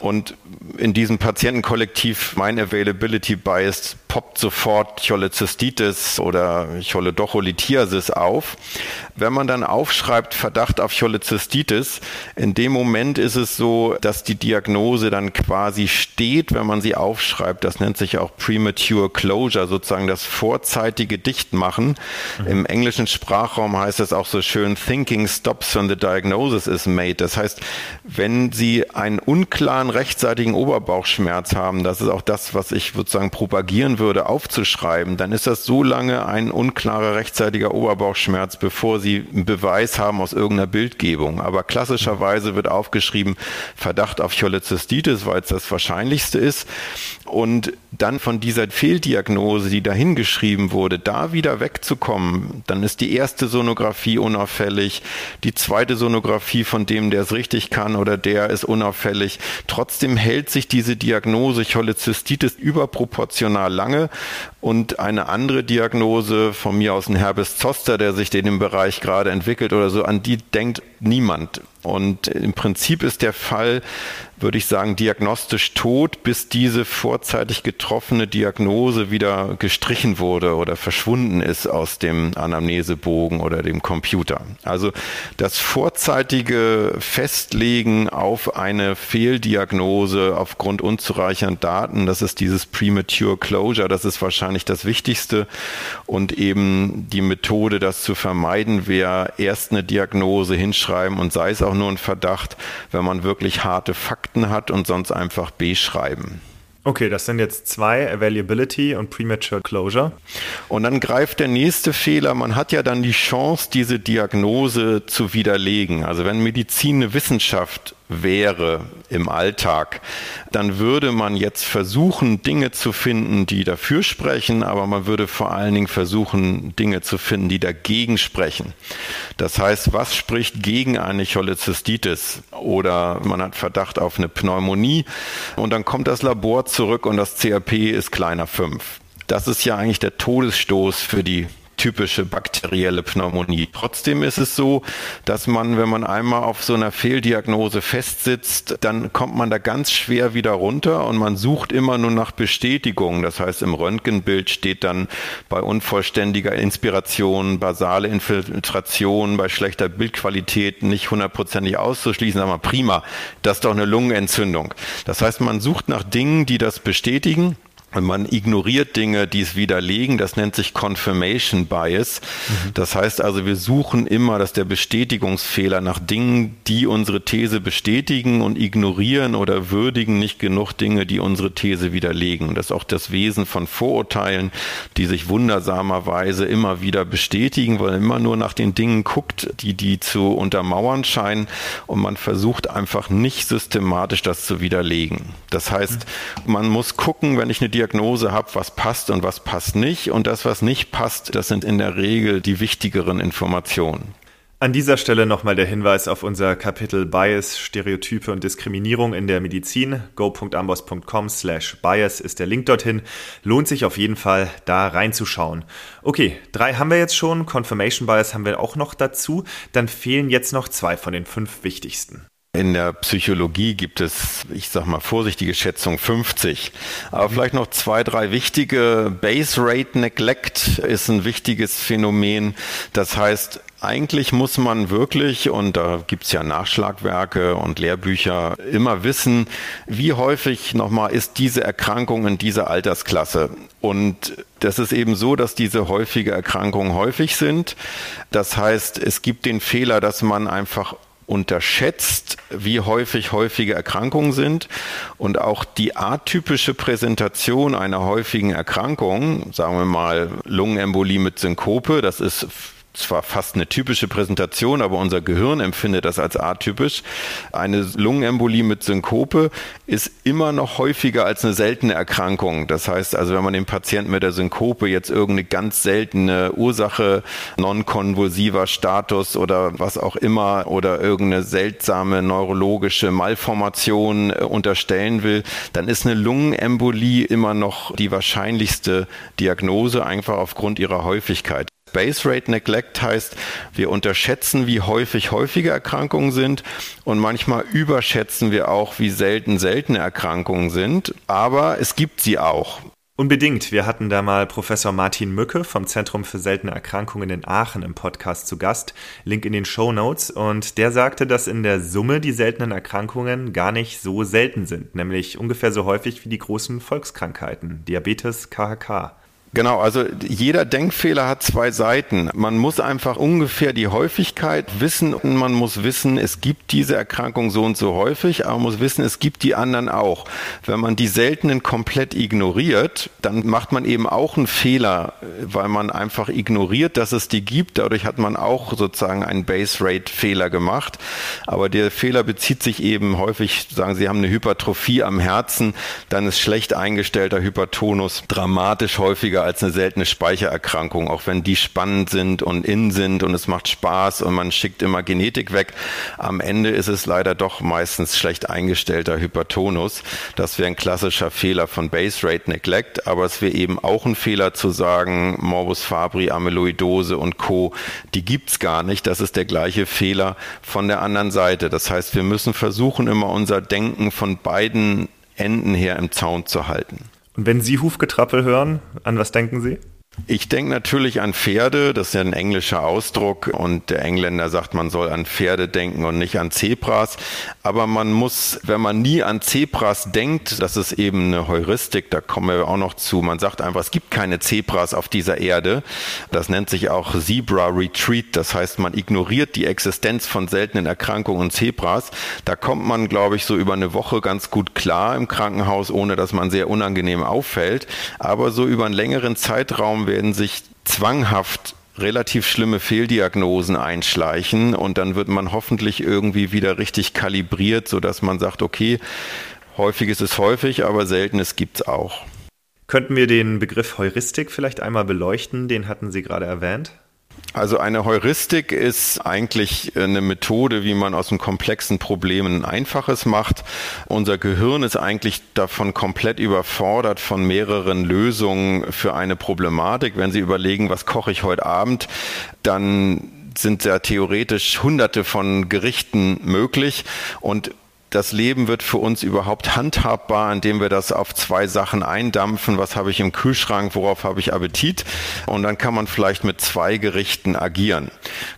Und in diesem Patientenkollektiv mein Availability Bias poppt sofort Cholezystitis oder Choledocholithiasis auf. Wenn man dann aufschreibt Verdacht auf Cholezystitis, in dem Moment ist es so, dass die Diagnose dann quasi steht, wenn man sie aufschreibt. Das nennt sich auch Premature Closure, sozusagen das vorzeitige Dichtmachen. Mhm. Im englischen Sprachraum heißt es auch so schön, Thinking stops when the diagnosis is made. Das heißt, wenn Sie einen unklaren rechtseitigen Oberbauchschmerz haben, das ist auch das, was ich sozusagen propagieren würde, aufzuschreiben, dann ist das so lange ein unklarer rechtzeitiger Oberbauchschmerz, bevor Sie einen Beweis haben aus irgendeiner Bildgebung. Aber klassischerweise wird aufgeschrieben Verdacht auf Cholezystitis, weil es das Wahrscheinlichste ist. Und dann von dieser Fehldiagnose, die dahingeschrieben wurde, da wieder wegzukommen, dann ist die erste Sonographie unauffällig, die zweite Sonographie von dem, der es richtig kann oder der ist unauffällig. Trotzdem hält sich diese Diagnose Cholezystitis überproportional lange und eine andere Diagnose von mir aus ein Herpes Zoster, der sich in dem Bereich gerade entwickelt oder so, an die denkt niemand. Und im Prinzip ist der Fall, würde ich sagen, diagnostisch tot, bis diese vorzeitig getroffene Diagnose wieder gestrichen wurde oder verschwunden ist aus dem Anamnesebogen oder dem Computer. Also das vorzeitige Festlegen auf eine Fehldiagnose aufgrund unzureichender Daten, das ist dieses Premature Closure, das ist wahrscheinlich das Wichtigste. Und eben die Methode, das zu vermeiden, wäre erst eine Diagnose hinschreiben und sei es auch nur ein Verdacht, wenn man wirklich harte Fakten hat und sonst einfach B schreiben. Okay, das sind jetzt zwei, Availability und Premature Closure. Und dann greift der nächste Fehler. Man hat ja dann die Chance, diese Diagnose zu widerlegen. Also wenn Medizin eine Wissenschaft wäre im Alltag, dann würde man jetzt versuchen, Dinge zu finden, die dafür sprechen, aber man würde vor allen Dingen versuchen, Dinge zu finden, die dagegen sprechen. Das heißt, was spricht gegen eine Cholezystitis? Oder man hat Verdacht auf eine Pneumonie und dann kommt das Labor zurück und das CRP ist kleiner 5. Das ist ja eigentlich der Todesstoß für die typische bakterielle Pneumonie. Trotzdem ist es so, dass man, wenn man einmal auf so einer Fehldiagnose festsitzt, dann kommt man da ganz schwer wieder runter und man sucht immer nur nach Bestätigung. Das heißt, im Röntgenbild steht dann bei unvollständiger Inspiration, basale Infiltration, bei schlechter Bildqualität nicht hundertprozentig auszuschließen, aber prima, das ist doch eine Lungenentzündung. Das heißt, man sucht nach Dingen, die das bestätigen man ignoriert Dinge, die es widerlegen. Das nennt sich Confirmation Bias. Mhm. Das heißt also, wir suchen immer, dass der Bestätigungsfehler nach Dingen, die unsere These bestätigen und ignorieren oder würdigen nicht genug Dinge, die unsere These widerlegen. Das ist auch das Wesen von Vorurteilen, die sich wundersamerweise immer wieder bestätigen, weil man immer nur nach den Dingen guckt, die die zu untermauern scheinen und man versucht einfach nicht systematisch das zu widerlegen. Das heißt, mhm. man muss gucken, wenn ich eine Diagnose habe, was passt und was passt nicht. Und das, was nicht passt, das sind in der Regel die wichtigeren Informationen. An dieser Stelle nochmal der Hinweis auf unser Kapitel Bias, Stereotype und Diskriminierung in der Medizin. go.ambos.com slash bias ist der Link dorthin. Lohnt sich auf jeden Fall, da reinzuschauen. Okay, drei haben wir jetzt schon. Confirmation Bias haben wir auch noch dazu. Dann fehlen jetzt noch zwei von den fünf wichtigsten. In der Psychologie gibt es, ich sag mal, vorsichtige Schätzung 50. Aber vielleicht noch zwei, drei wichtige. Base Rate Neglect ist ein wichtiges Phänomen. Das heißt, eigentlich muss man wirklich, und da gibt's ja Nachschlagwerke und Lehrbücher, immer wissen, wie häufig nochmal ist diese Erkrankung in dieser Altersklasse. Und das ist eben so, dass diese häufige Erkrankungen häufig sind. Das heißt, es gibt den Fehler, dass man einfach unterschätzt, wie häufig häufige Erkrankungen sind. Und auch die atypische Präsentation einer häufigen Erkrankung, sagen wir mal Lungenembolie mit Synkope, das ist zwar fast eine typische Präsentation, aber unser Gehirn empfindet das als atypisch. Eine Lungenembolie mit Synkope ist immer noch häufiger als eine seltene Erkrankung. Das heißt also, wenn man dem Patienten mit der Synkope jetzt irgendeine ganz seltene Ursache, non-konvulsiver Status oder was auch immer oder irgendeine seltsame neurologische Malformation äh, unterstellen will, dann ist eine Lungenembolie immer noch die wahrscheinlichste Diagnose, einfach aufgrund ihrer Häufigkeit. Base Rate Neglect heißt, wir unterschätzen, wie häufig häufige Erkrankungen sind und manchmal überschätzen wir auch, wie selten seltene Erkrankungen sind. Aber es gibt sie auch. Unbedingt. Wir hatten da mal Professor Martin Mücke vom Zentrum für seltene Erkrankungen in Aachen im Podcast zu Gast. Link in den Show Notes. Und der sagte, dass in der Summe die seltenen Erkrankungen gar nicht so selten sind, nämlich ungefähr so häufig wie die großen Volkskrankheiten, Diabetes, KHK. Genau, also jeder Denkfehler hat zwei Seiten. Man muss einfach ungefähr die Häufigkeit wissen und man muss wissen, es gibt diese Erkrankung so und so häufig, aber man muss wissen, es gibt die anderen auch. Wenn man die seltenen komplett ignoriert, dann macht man eben auch einen Fehler, weil man einfach ignoriert, dass es die gibt. Dadurch hat man auch sozusagen einen Base Rate Fehler gemacht. Aber der Fehler bezieht sich eben häufig, sagen Sie haben eine Hypertrophie am Herzen, dann ist schlecht eingestellter Hypertonus dramatisch häufiger häufiger als eine seltene Speichererkrankung, auch wenn die spannend sind und in sind und es macht Spaß und man schickt immer Genetik weg. Am Ende ist es leider doch meistens schlecht eingestellter Hypertonus. Das wäre ein klassischer Fehler von Base Rate Neglect, aber es wäre eben auch ein Fehler zu sagen, Morbus Fabri, Amyloidose und Co., die gibt's gar nicht. Das ist der gleiche Fehler von der anderen Seite. Das heißt, wir müssen versuchen, immer unser Denken von beiden Enden her im Zaun zu halten. Und wenn Sie Hufgetrappel hören, an was denken Sie? Ich denke natürlich an Pferde, das ist ja ein englischer Ausdruck und der Engländer sagt, man soll an Pferde denken und nicht an Zebras. Aber man muss, wenn man nie an Zebras denkt, das ist eben eine Heuristik, da kommen wir auch noch zu. Man sagt einfach, es gibt keine Zebras auf dieser Erde. Das nennt sich auch Zebra Retreat, das heißt, man ignoriert die Existenz von seltenen Erkrankungen und Zebras. Da kommt man, glaube ich, so über eine Woche ganz gut klar im Krankenhaus, ohne dass man sehr unangenehm auffällt. Aber so über einen längeren Zeitraum werden sich zwanghaft relativ schlimme Fehldiagnosen einschleichen und dann wird man hoffentlich irgendwie wieder richtig kalibriert, sodass man sagt, okay, häufig ist es häufig, aber seltenes gibt es auch. Könnten wir den Begriff Heuristik vielleicht einmal beleuchten? Den hatten Sie gerade erwähnt. Also eine Heuristik ist eigentlich eine Methode, wie man aus einem komplexen Problem ein einfaches macht. Unser Gehirn ist eigentlich davon komplett überfordert von mehreren Lösungen für eine Problematik. Wenn Sie überlegen, was koche ich heute Abend, dann sind ja theoretisch hunderte von Gerichten möglich und das Leben wird für uns überhaupt handhabbar, indem wir das auf zwei Sachen eindampfen. Was habe ich im Kühlschrank? Worauf habe ich Appetit? Und dann kann man vielleicht mit zwei Gerichten agieren.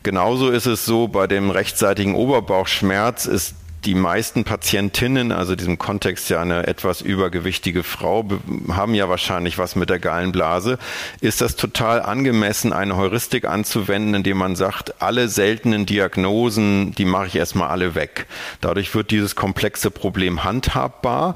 Genauso ist es so bei dem rechtzeitigen Oberbauchschmerz ist die meisten Patientinnen, also diesem Kontext ja eine etwas übergewichtige Frau, haben ja wahrscheinlich was mit der Gallenblase. Ist das total angemessen, eine Heuristik anzuwenden, indem man sagt, alle seltenen Diagnosen, die mache ich erstmal alle weg. Dadurch wird dieses komplexe Problem handhabbar.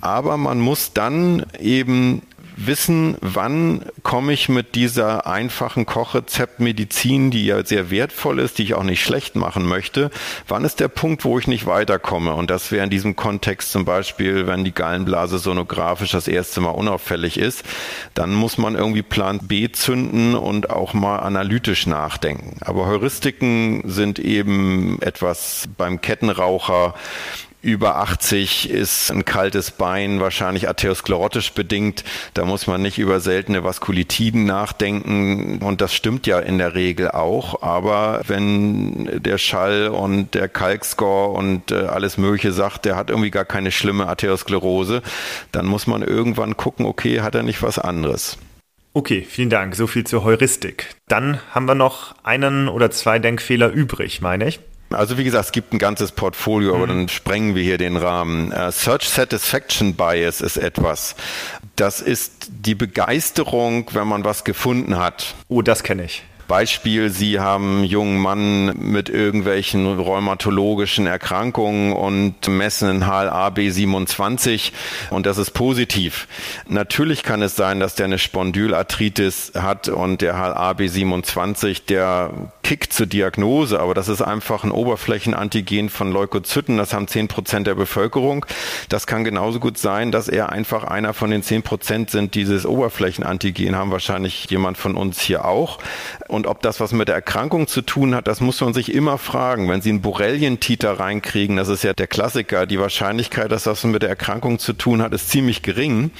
Aber man muss dann eben wissen, wann komme ich mit dieser einfachen Kochrezeptmedizin, die ja sehr wertvoll ist, die ich auch nicht schlecht machen möchte, wann ist der Punkt, wo ich nicht weiterkomme? Und das wäre in diesem Kontext zum Beispiel, wenn die Gallenblase sonografisch das erste Mal unauffällig ist, dann muss man irgendwie Plan B zünden und auch mal analytisch nachdenken. Aber Heuristiken sind eben etwas beim Kettenraucher über 80 ist ein kaltes Bein wahrscheinlich arteriosklerotisch bedingt. Da muss man nicht über seltene Vaskulitiden nachdenken. Und das stimmt ja in der Regel auch. Aber wenn der Schall und der Kalkscore und äh, alles Mögliche sagt, der hat irgendwie gar keine schlimme Arteriosklerose, dann muss man irgendwann gucken, okay, hat er nicht was anderes. Okay, vielen Dank. So viel zur Heuristik. Dann haben wir noch einen oder zwei Denkfehler übrig, meine ich. Also wie gesagt, es gibt ein ganzes Portfolio, mhm. aber dann sprengen wir hier den Rahmen. Uh, Search Satisfaction Bias ist etwas. Das ist die Begeisterung, wenn man was gefunden hat. Oh, das kenne ich. Beispiel, Sie haben einen jungen Mann mit irgendwelchen rheumatologischen Erkrankungen und messen einen HLA-B27 und das ist positiv. Natürlich kann es sein, dass der eine Spondylarthritis hat und der HLA-B27, der kickt zur Diagnose, aber das ist einfach ein Oberflächenantigen von Leukozyten, das haben 10 Prozent der Bevölkerung. Das kann genauso gut sein, dass er einfach einer von den 10 Prozent sind, dieses Oberflächenantigen haben wahrscheinlich jemand von uns hier auch. Und ob das was mit der Erkrankung zu tun hat, das muss man sich immer fragen. Wenn Sie einen Borrelientiter reinkriegen, das ist ja der Klassiker, die Wahrscheinlichkeit, dass das mit der Erkrankung zu tun hat, ist ziemlich gering.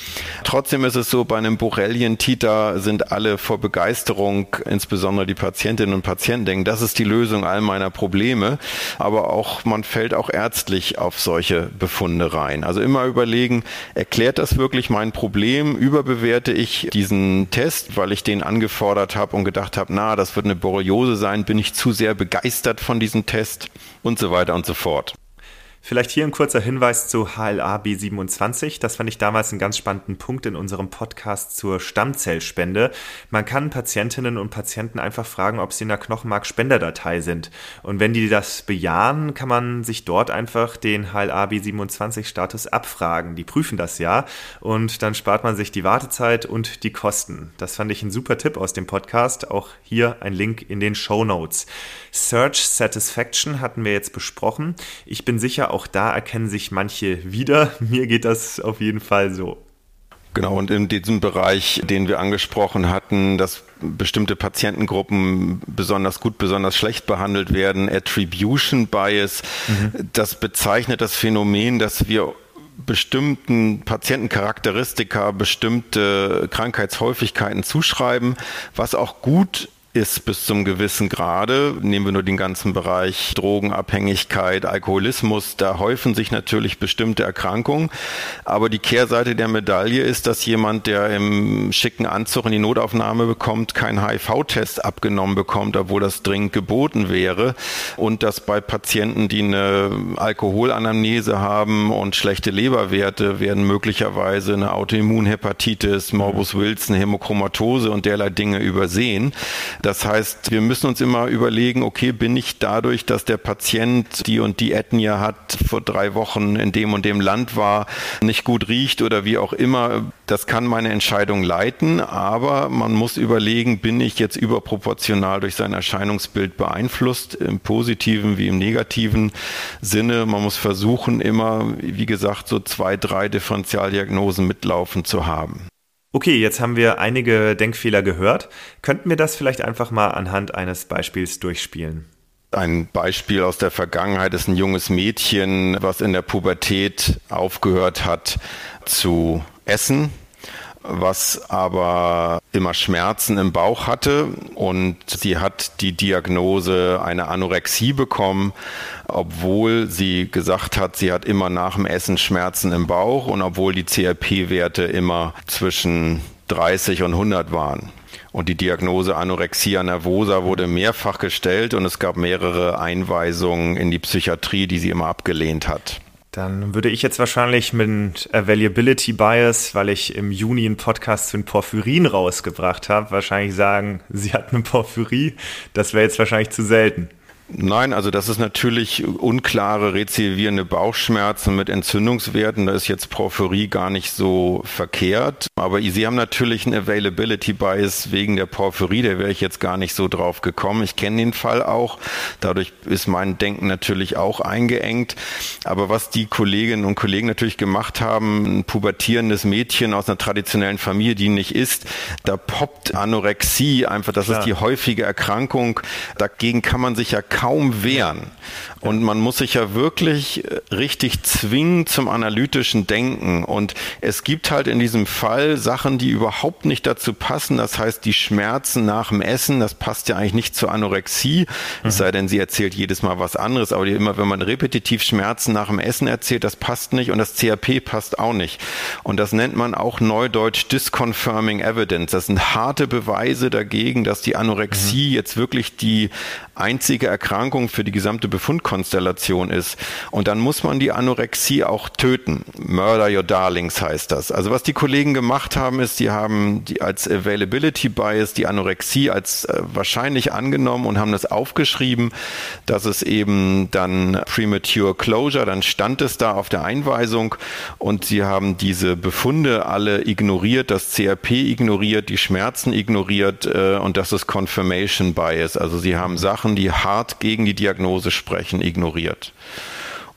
Trotzdem ist es so, bei einem Borrelientiter sind alle vor Begeisterung, insbesondere die Patientinnen und Patienten, denken, das ist die Lösung all meiner Probleme. Aber auch, man fällt auch ärztlich auf solche Befunde rein. Also immer überlegen, erklärt das wirklich mein Problem? Überbewerte ich diesen Test, weil ich den angefordert habe und gedacht habe, na, na, das wird eine Borreliose sein, bin ich zu sehr begeistert von diesem Test und so weiter und so fort. Vielleicht hier ein kurzer Hinweis zu HLA B27. Das fand ich damals einen ganz spannenden Punkt in unserem Podcast zur Stammzellspende. Man kann Patientinnen und Patienten einfach fragen, ob sie in der Knochenmark-Spenderdatei sind. Und wenn die das bejahen, kann man sich dort einfach den HLA B27-Status abfragen. Die prüfen das ja und dann spart man sich die Wartezeit und die Kosten. Das fand ich ein super Tipp aus dem Podcast. Auch hier ein Link in den Show Notes. Search Satisfaction hatten wir jetzt besprochen. Ich bin sicher, auch da erkennen sich manche wieder. Mir geht das auf jeden Fall so. Genau, und in diesem Bereich, den wir angesprochen hatten, dass bestimmte Patientengruppen besonders gut, besonders schlecht behandelt werden, Attribution Bias, mhm. das bezeichnet das Phänomen, dass wir bestimmten Patientencharakteristika bestimmte Krankheitshäufigkeiten zuschreiben, was auch gut ist bis zum gewissen Grade. Nehmen wir nur den ganzen Bereich Drogenabhängigkeit, Alkoholismus, da häufen sich natürlich bestimmte Erkrankungen. Aber die Kehrseite der Medaille ist, dass jemand, der im schicken Anzug in die Notaufnahme bekommt, keinen HIV-Test abgenommen bekommt, obwohl das dringend geboten wäre. Und dass bei Patienten, die eine Alkoholanamnese haben und schlechte Leberwerte, werden möglicherweise eine Autoimmunhepatitis, Morbus Wilson, Hämochromatose und derlei Dinge übersehen. Das heißt, wir müssen uns immer überlegen, okay, bin ich dadurch, dass der Patient die und die Ethnie hat, vor drei Wochen in dem und dem Land war, nicht gut riecht oder wie auch immer, das kann meine Entscheidung leiten, aber man muss überlegen, bin ich jetzt überproportional durch sein Erscheinungsbild beeinflusst, im positiven wie im negativen Sinne. Man muss versuchen, immer, wie gesagt, so zwei, drei Differentialdiagnosen mitlaufen zu haben. Okay, jetzt haben wir einige Denkfehler gehört. Könnten wir das vielleicht einfach mal anhand eines Beispiels durchspielen? Ein Beispiel aus der Vergangenheit ist ein junges Mädchen, was in der Pubertät aufgehört hat zu essen was aber immer Schmerzen im Bauch hatte und sie hat die Diagnose eine Anorexie bekommen, obwohl sie gesagt hat, sie hat immer nach dem Essen Schmerzen im Bauch und obwohl die CRP-Werte immer zwischen 30 und 100 waren. Und die Diagnose Anorexia nervosa wurde mehrfach gestellt und es gab mehrere Einweisungen in die Psychiatrie, die sie immer abgelehnt hat. Dann würde ich jetzt wahrscheinlich mit Availability Bias, weil ich im Juni einen Podcast zu den Porphyrin rausgebracht habe, wahrscheinlich sagen, sie hat eine Porphyrie. Das wäre jetzt wahrscheinlich zu selten. Nein, also das ist natürlich unklare rezidivierende Bauchschmerzen mit Entzündungswerten. Da ist jetzt Porphyrie gar nicht so verkehrt. Aber Sie haben natürlich einen Availability Bias wegen der Porphyrie. Da wäre ich jetzt gar nicht so drauf gekommen. Ich kenne den Fall auch. Dadurch ist mein Denken natürlich auch eingeengt. Aber was die Kolleginnen und Kollegen natürlich gemacht haben, ein pubertierendes Mädchen aus einer traditionellen Familie, die nicht isst, da poppt Anorexie einfach. Das Klar. ist die häufige Erkrankung. Dagegen kann man sich ja kaum kaum wehren. Und man muss sich ja wirklich äh, richtig zwingen zum analytischen Denken. Und es gibt halt in diesem Fall Sachen, die überhaupt nicht dazu passen. Das heißt, die Schmerzen nach dem Essen, das passt ja eigentlich nicht zur Anorexie. Mhm. Es sei denn, sie erzählt jedes Mal was anderes. Aber immer, wenn man repetitiv Schmerzen nach dem Essen erzählt, das passt nicht. Und das CRP passt auch nicht. Und das nennt man auch neudeutsch Disconfirming Evidence. Das sind harte Beweise dagegen, dass die Anorexie mhm. jetzt wirklich die einzige Erkrankung für die gesamte Befundkonstellation ist. Und dann muss man die Anorexie auch töten. Murder your darlings heißt das. Also was die Kollegen gemacht haben, ist, die haben die als Availability Bias die Anorexie als äh, wahrscheinlich angenommen und haben das aufgeschrieben, dass es eben dann Premature Closure, dann stand es da auf der Einweisung und sie haben diese Befunde alle ignoriert, das CRP ignoriert, die Schmerzen ignoriert äh, und das ist Confirmation Bias. Also sie haben Sachen Sachen, die hart gegen die Diagnose sprechen, ignoriert.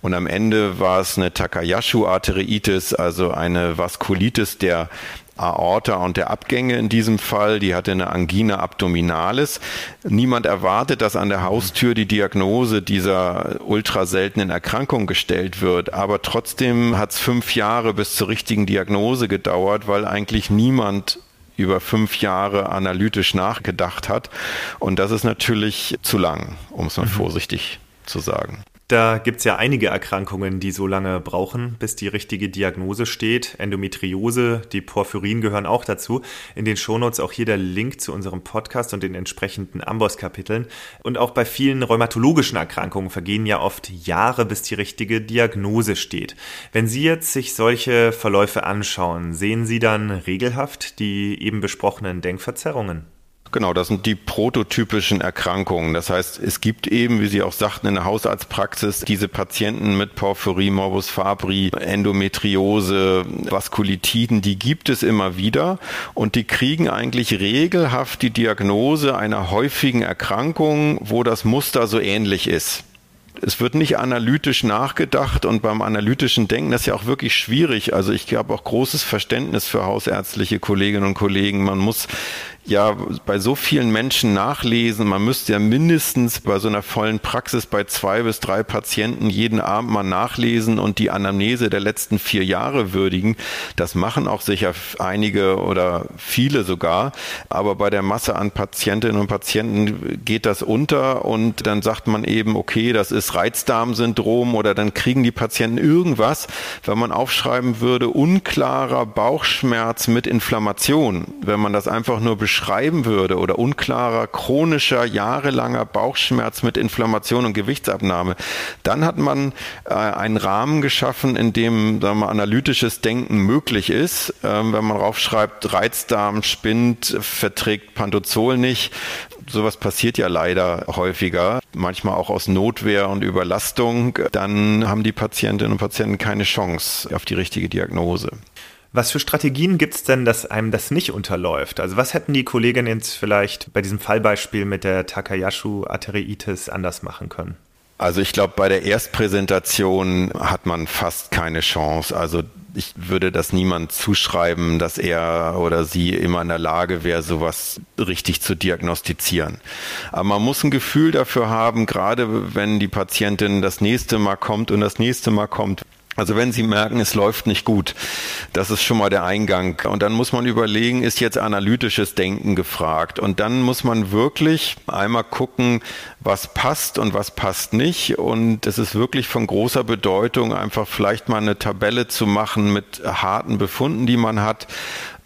Und am Ende war es eine Takayashu-Arteriitis, also eine Vaskulitis der Aorta und der Abgänge in diesem Fall. Die hatte eine Angina abdominalis. Niemand erwartet, dass an der Haustür die Diagnose dieser ultra seltenen Erkrankung gestellt wird. Aber trotzdem hat es fünf Jahre bis zur richtigen Diagnose gedauert, weil eigentlich niemand über fünf Jahre analytisch nachgedacht hat. Und das ist natürlich zu lang, um es mal mhm. vorsichtig zu sagen. Da gibt es ja einige Erkrankungen, die so lange brauchen, bis die richtige Diagnose steht. Endometriose, die Porphyrin gehören auch dazu. In den Shownotes auch hier der Link zu unserem Podcast und den entsprechenden Amboss-Kapiteln. Und auch bei vielen rheumatologischen Erkrankungen vergehen ja oft Jahre, bis die richtige Diagnose steht. Wenn Sie jetzt sich solche Verläufe anschauen, sehen Sie dann regelhaft die eben besprochenen Denkverzerrungen? Genau, das sind die prototypischen Erkrankungen. Das heißt, es gibt eben, wie Sie auch sagten, in der Hausarztpraxis diese Patienten mit Porphyrie, Morbus Fabri, Endometriose, Vaskulitiden, die gibt es immer wieder und die kriegen eigentlich regelhaft die Diagnose einer häufigen Erkrankung, wo das Muster so ähnlich ist es wird nicht analytisch nachgedacht und beim analytischen Denken das ist ja auch wirklich schwierig. Also ich habe auch großes Verständnis für hausärztliche Kolleginnen und Kollegen. Man muss ja bei so vielen Menschen nachlesen. Man müsste ja mindestens bei so einer vollen Praxis bei zwei bis drei Patienten jeden Abend mal nachlesen und die Anamnese der letzten vier Jahre würdigen. Das machen auch sicher einige oder viele sogar. Aber bei der Masse an Patientinnen und Patienten geht das unter und dann sagt man eben, okay, das ist Reizdarmsyndrom oder dann kriegen die Patienten irgendwas, wenn man aufschreiben würde, unklarer Bauchschmerz mit Inflammation. Wenn man das einfach nur beschreibt, beschreiben würde oder unklarer, chronischer, jahrelanger Bauchschmerz mit Inflammation und Gewichtsabnahme, dann hat man äh, einen Rahmen geschaffen, in dem sagen wir, analytisches Denken möglich ist. Ähm, wenn man raufschreibt, Reizdarm spinnt, verträgt Pantozol nicht, sowas passiert ja leider häufiger, manchmal auch aus Notwehr und Überlastung, dann haben die Patientinnen und Patienten keine Chance auf die richtige Diagnose. Was für Strategien gibt es denn, dass einem das nicht unterläuft? Also was hätten die Kolleginnen jetzt vielleicht bei diesem Fallbeispiel mit der Takayashu-Arteriitis anders machen können? Also ich glaube, bei der Erstpräsentation hat man fast keine Chance. Also ich würde das niemand zuschreiben, dass er oder sie immer in der Lage wäre, sowas richtig zu diagnostizieren. Aber man muss ein Gefühl dafür haben, gerade wenn die Patientin das nächste Mal kommt und das nächste Mal kommt, also wenn Sie merken, es läuft nicht gut, das ist schon mal der Eingang. Und dann muss man überlegen, ist jetzt analytisches Denken gefragt? Und dann muss man wirklich einmal gucken, was passt und was passt nicht. Und es ist wirklich von großer Bedeutung, einfach vielleicht mal eine Tabelle zu machen mit harten Befunden, die man hat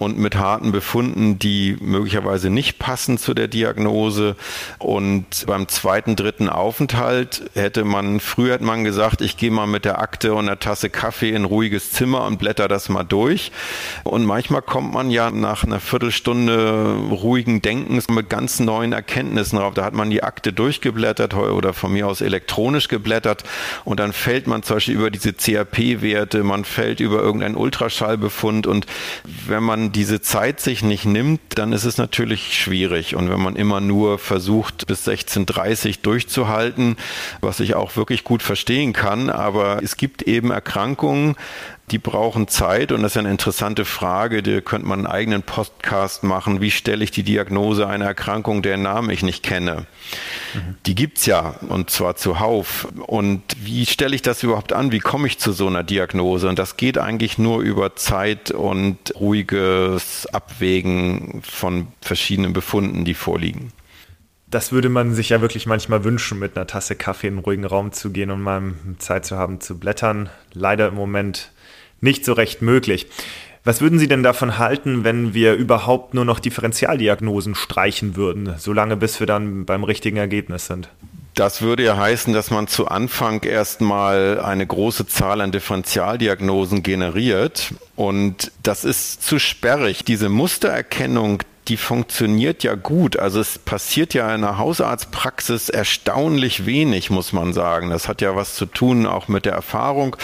und mit harten Befunden, die möglicherweise nicht passen zu der Diagnose. Und beim zweiten, dritten Aufenthalt hätte man, früher hat man gesagt, ich gehe mal mit der Akte und einer Tasse Kaffee in ein ruhiges Zimmer und blätter das mal durch. Und manchmal kommt man ja nach einer Viertelstunde ruhigen Denkens mit ganz neuen Erkenntnissen drauf. Da hat man die Akte durchgeblättert oder von mir aus elektronisch geblättert und dann fällt man zum Beispiel über diese CRP-Werte, man fällt über irgendeinen Ultraschallbefund und wenn man diese Zeit sich nicht nimmt, dann ist es natürlich schwierig. Und wenn man immer nur versucht, bis 16.30 durchzuhalten, was ich auch wirklich gut verstehen kann, aber es gibt eben Erkrankungen, die brauchen Zeit und das ist eine interessante Frage, da könnte man einen eigenen Podcast machen. Wie stelle ich die Diagnose einer Erkrankung, deren Namen ich nicht kenne? Mhm. Die gibt's ja und zwar zuhauf. Und wie stelle ich das überhaupt an? Wie komme ich zu so einer Diagnose? Und das geht eigentlich nur über Zeit und ruhiges Abwägen von verschiedenen Befunden, die vorliegen das würde man sich ja wirklich manchmal wünschen, mit einer Tasse Kaffee in einen ruhigen Raum zu gehen und mal Zeit zu haben zu blättern. Leider im Moment nicht so recht möglich. Was würden Sie denn davon halten, wenn wir überhaupt nur noch Differentialdiagnosen streichen würden, solange bis wir dann beim richtigen Ergebnis sind? Das würde ja heißen, dass man zu Anfang erstmal eine große Zahl an Differentialdiagnosen generiert. Und das ist zu sperrig. Diese Mustererkennung, die funktioniert ja gut. Also es passiert ja in der Hausarztpraxis erstaunlich wenig, muss man sagen. Das hat ja was zu tun auch mit der Erfahrung,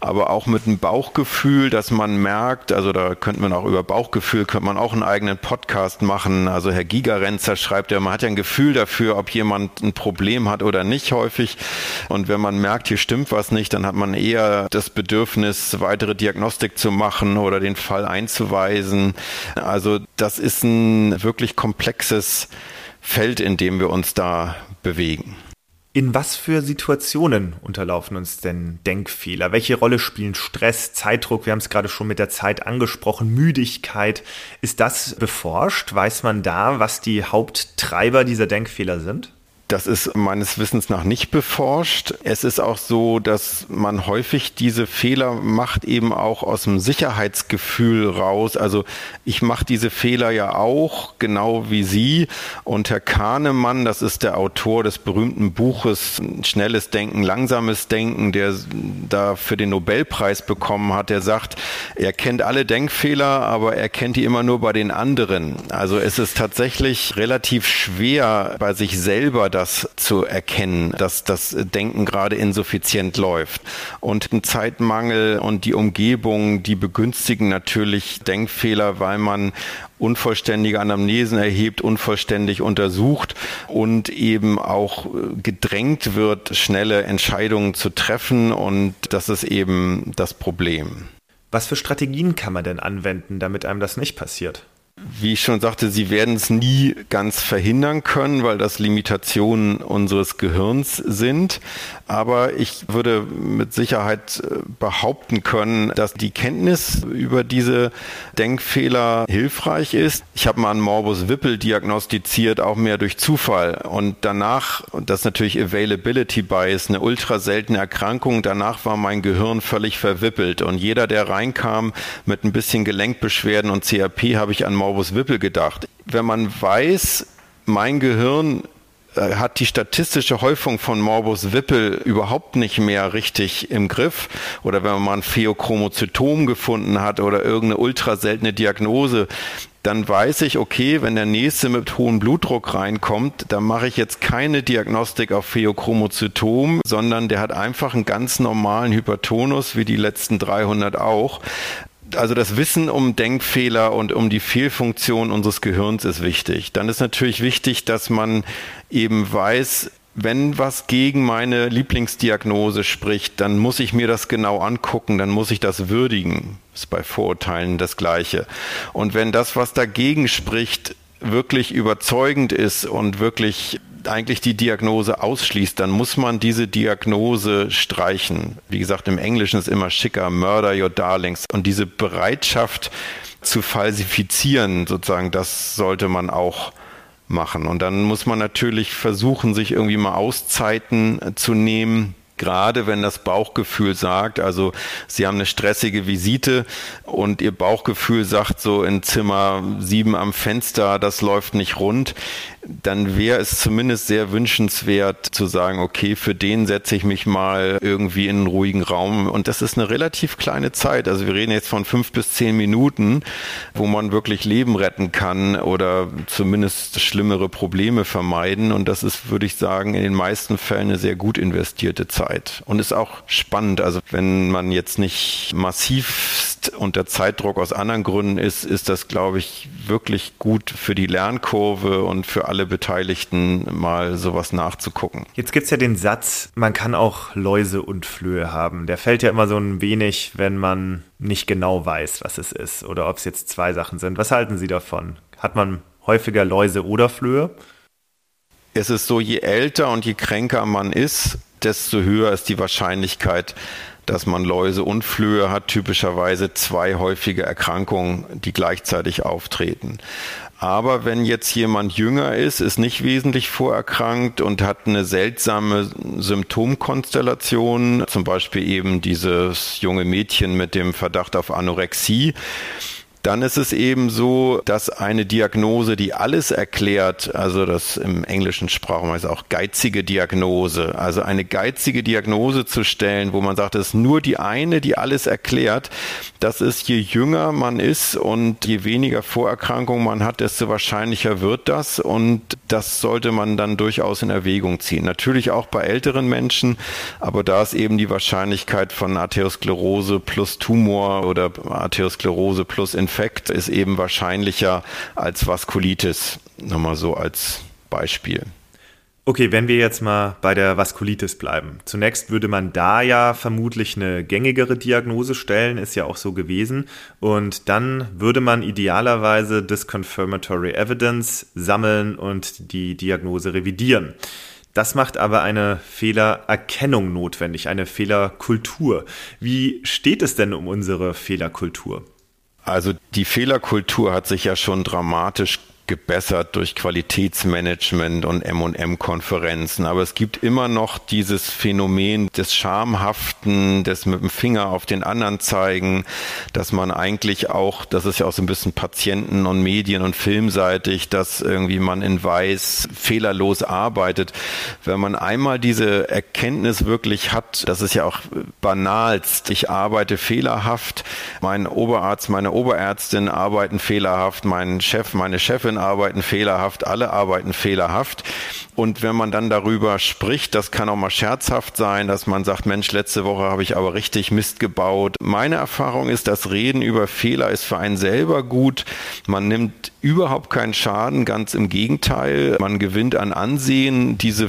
aber auch mit dem Bauchgefühl, dass man merkt, also da könnte man auch über Bauchgefühl, könnte man auch einen eigenen Podcast machen. Also Herr Gigerenzer schreibt ja, man hat ja ein Gefühl dafür, ob jemand ein Problem hat oder nicht häufig. Und wenn man merkt, hier stimmt was nicht, dann hat man eher das Bedürfnis, weitere Diagnostik zu machen oder den Fall einzuweisen. Also das ist ein ein wirklich komplexes Feld, in dem wir uns da bewegen. In was für Situationen unterlaufen uns denn Denkfehler? Welche Rolle spielen Stress, Zeitdruck? Wir haben es gerade schon mit der Zeit angesprochen, Müdigkeit. Ist das beforscht? Weiß man da, was die Haupttreiber dieser Denkfehler sind? Das ist meines Wissens nach nicht beforscht. Es ist auch so, dass man häufig diese Fehler macht, eben auch aus dem Sicherheitsgefühl raus. Also ich mache diese Fehler ja auch, genau wie Sie. Und Herr Kahnemann, das ist der Autor des berühmten Buches Schnelles Denken, Langsames Denken, der da für den Nobelpreis bekommen hat, der sagt, er kennt alle Denkfehler, aber er kennt die immer nur bei den anderen. Also es ist tatsächlich relativ schwer, bei sich selber da das zu erkennen, dass das Denken gerade insuffizient läuft. Und ein Zeitmangel und die Umgebung, die begünstigen natürlich Denkfehler, weil man unvollständige Anamnesen erhebt, unvollständig untersucht und eben auch gedrängt wird, schnelle Entscheidungen zu treffen. Und das ist eben das Problem. Was für Strategien kann man denn anwenden, damit einem das nicht passiert? Wie ich schon sagte, sie werden es nie ganz verhindern können, weil das Limitationen unseres Gehirns sind. Aber ich würde mit Sicherheit äh, behaupten können, dass die Kenntnis über diese Denkfehler hilfreich ist. Ich habe mal einen Morbus Wippel diagnostiziert, auch mehr durch Zufall. Und danach, und das ist natürlich Availability Bias, eine ultra seltene Erkrankung, danach war mein Gehirn völlig verwippelt. Und jeder, der reinkam mit ein bisschen Gelenkbeschwerden und CRP, habe ich an Morbus Wippel gedacht. Wenn man weiß, mein Gehirn äh, hat die statistische Häufung von Morbus Wippel überhaupt nicht mehr richtig im Griff. Oder wenn man mal ein Pheochromozytom gefunden hat oder irgendeine ultra seltene Diagnose, dann weiß ich, okay, wenn der nächste mit hohem Blutdruck reinkommt, dann mache ich jetzt keine Diagnostik auf Pheochromozytom, sondern der hat einfach einen ganz normalen Hypertonus, wie die letzten 300 auch also das Wissen um Denkfehler und um die Fehlfunktion unseres Gehirns ist wichtig. Dann ist natürlich wichtig, dass man eben weiß, wenn was gegen meine Lieblingsdiagnose spricht, dann muss ich mir das genau angucken, dann muss ich das würdigen. Ist bei Vorurteilen das Gleiche. Und wenn das, was dagegen spricht, wirklich überzeugend ist und wirklich eigentlich die Diagnose ausschließt, dann muss man diese Diagnose streichen. Wie gesagt, im Englischen ist immer schicker, Murder Your Darlings. Und diese Bereitschaft zu falsifizieren, sozusagen, das sollte man auch machen. Und dann muss man natürlich versuchen, sich irgendwie mal Auszeiten zu nehmen, gerade wenn das Bauchgefühl sagt, also Sie haben eine stressige Visite und Ihr Bauchgefühl sagt so in Zimmer sieben am Fenster, das läuft nicht rund, dann wäre es zumindest sehr wünschenswert zu sagen, okay, für den setze ich mich mal irgendwie in einen ruhigen Raum. Und das ist eine relativ kleine Zeit. Also wir reden jetzt von fünf bis zehn Minuten, wo man wirklich Leben retten kann oder zumindest schlimmere Probleme vermeiden. Und das ist, würde ich sagen, in den meisten Fällen eine sehr gut investierte Zeit. Und ist auch spannend. Also wenn man jetzt nicht massivst unter Zeitdruck aus anderen Gründen ist, ist das, glaube ich, wirklich gut für die Lernkurve und für alle Beteiligten mal sowas nachzugucken. Jetzt gibt es ja den Satz, man kann auch Läuse und Flöhe haben. Der fällt ja immer so ein wenig, wenn man nicht genau weiß, was es ist oder ob es jetzt zwei Sachen sind. Was halten Sie davon? Hat man häufiger Läuse oder Flöhe? es ist so, je älter und je kränker man ist, desto höher ist die Wahrscheinlichkeit, dass man Läuse und Flöhe hat, typischerweise zwei häufige Erkrankungen, die gleichzeitig auftreten. Aber wenn jetzt jemand jünger ist, ist nicht wesentlich vorerkrankt und hat eine seltsame Symptomkonstellation, zum Beispiel eben dieses junge Mädchen mit dem Verdacht auf Anorexie, dann ist es eben so, dass eine Diagnose, die alles erklärt, also das im englischen Sprachweise auch geizige Diagnose, also eine geizige Diagnose zu stellen, wo man sagt, es ist nur die eine, die alles erklärt, das ist, je jünger man ist und je weniger Vorerkrankungen man hat, desto wahrscheinlicher wird das und das sollte man dann durchaus in Erwägung ziehen. Natürlich auch bei älteren Menschen, aber da ist eben die Wahrscheinlichkeit von Arteriosklerose plus Tumor oder Arteriosklerose plus Infektion Infekt ist eben wahrscheinlicher als Vaskulitis. Nochmal so als Beispiel. Okay, wenn wir jetzt mal bei der Vaskulitis bleiben. Zunächst würde man da ja vermutlich eine gängigere Diagnose stellen, ist ja auch so gewesen. Und dann würde man idealerweise das Confirmatory Evidence sammeln und die Diagnose revidieren. Das macht aber eine Fehlererkennung notwendig, eine Fehlerkultur. Wie steht es denn um unsere Fehlerkultur? Also die Fehlerkultur hat sich ja schon dramatisch gebessert durch Qualitätsmanagement und M&M-Konferenzen. Aber es gibt immer noch dieses Phänomen des Schamhaften, des mit dem Finger auf den anderen zeigen, dass man eigentlich auch, das ist ja auch so ein bisschen Patienten- und Medien- und filmseitig, dass irgendwie man in Weiß fehlerlos arbeitet. Wenn man einmal diese Erkenntnis wirklich hat, das ist ja auch banalst, ich arbeite fehlerhaft, mein Oberarzt, meine Oberärztin arbeiten fehlerhaft, mein Chef, meine Chefin Chefin arbeiten fehlerhaft, alle arbeiten fehlerhaft. Und wenn man dann darüber spricht, das kann auch mal scherzhaft sein, dass man sagt, Mensch, letzte Woche habe ich aber richtig Mist gebaut. Meine Erfahrung ist, das Reden über Fehler ist für einen selber gut. Man nimmt überhaupt keinen Schaden, ganz im Gegenteil. Man gewinnt an Ansehen. Diese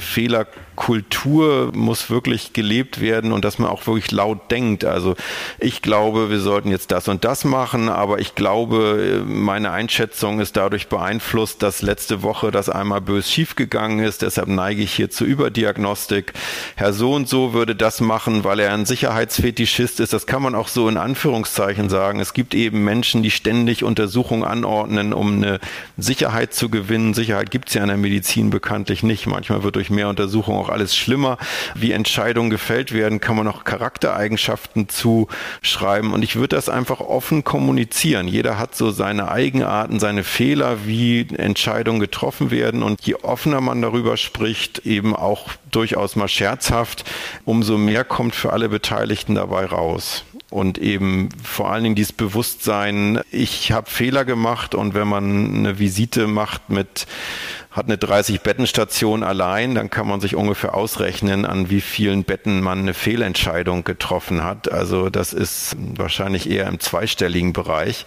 Fehlerkultur muss wirklich gelebt werden und dass man auch wirklich laut denkt. Also ich glaube, wir sollten jetzt das und das machen, aber ich glaube, meine Einschätzung ist dadurch beeinflusst, dass letzte Woche das einmal bös schiefgegangen ist. Deshalb neige ich hier zur Überdiagnostik. Herr so und so würde das machen, weil er ein Sicherheitsfetischist ist. Das kann man auch so in Anführungszeichen sagen. Es gibt eben Menschen, die ständig Untersuchungen anordnen, um eine Sicherheit zu gewinnen. Sicherheit gibt es ja in der Medizin bekanntlich nicht. Manchmal wird durch mehr Untersuchungen auch alles schlimmer. Wie Entscheidungen gefällt werden, kann man auch Charaktereigenschaften zuschreiben. Und ich würde das einfach offen kommunizieren. Jeder hat so seine Eigenarten, seine Fehler, wie Entscheidungen getroffen werden. Und je offener man darüber spricht, eben auch durchaus mal scherzhaft, umso mehr kommt für alle Beteiligten dabei raus. Und eben vor allen Dingen dieses Bewusstsein, ich habe Fehler gemacht und wenn man eine Visite macht mit hat eine 30-Betten-Station allein, dann kann man sich ungefähr ausrechnen, an wie vielen Betten man eine Fehlentscheidung getroffen hat. Also das ist wahrscheinlich eher im zweistelligen Bereich.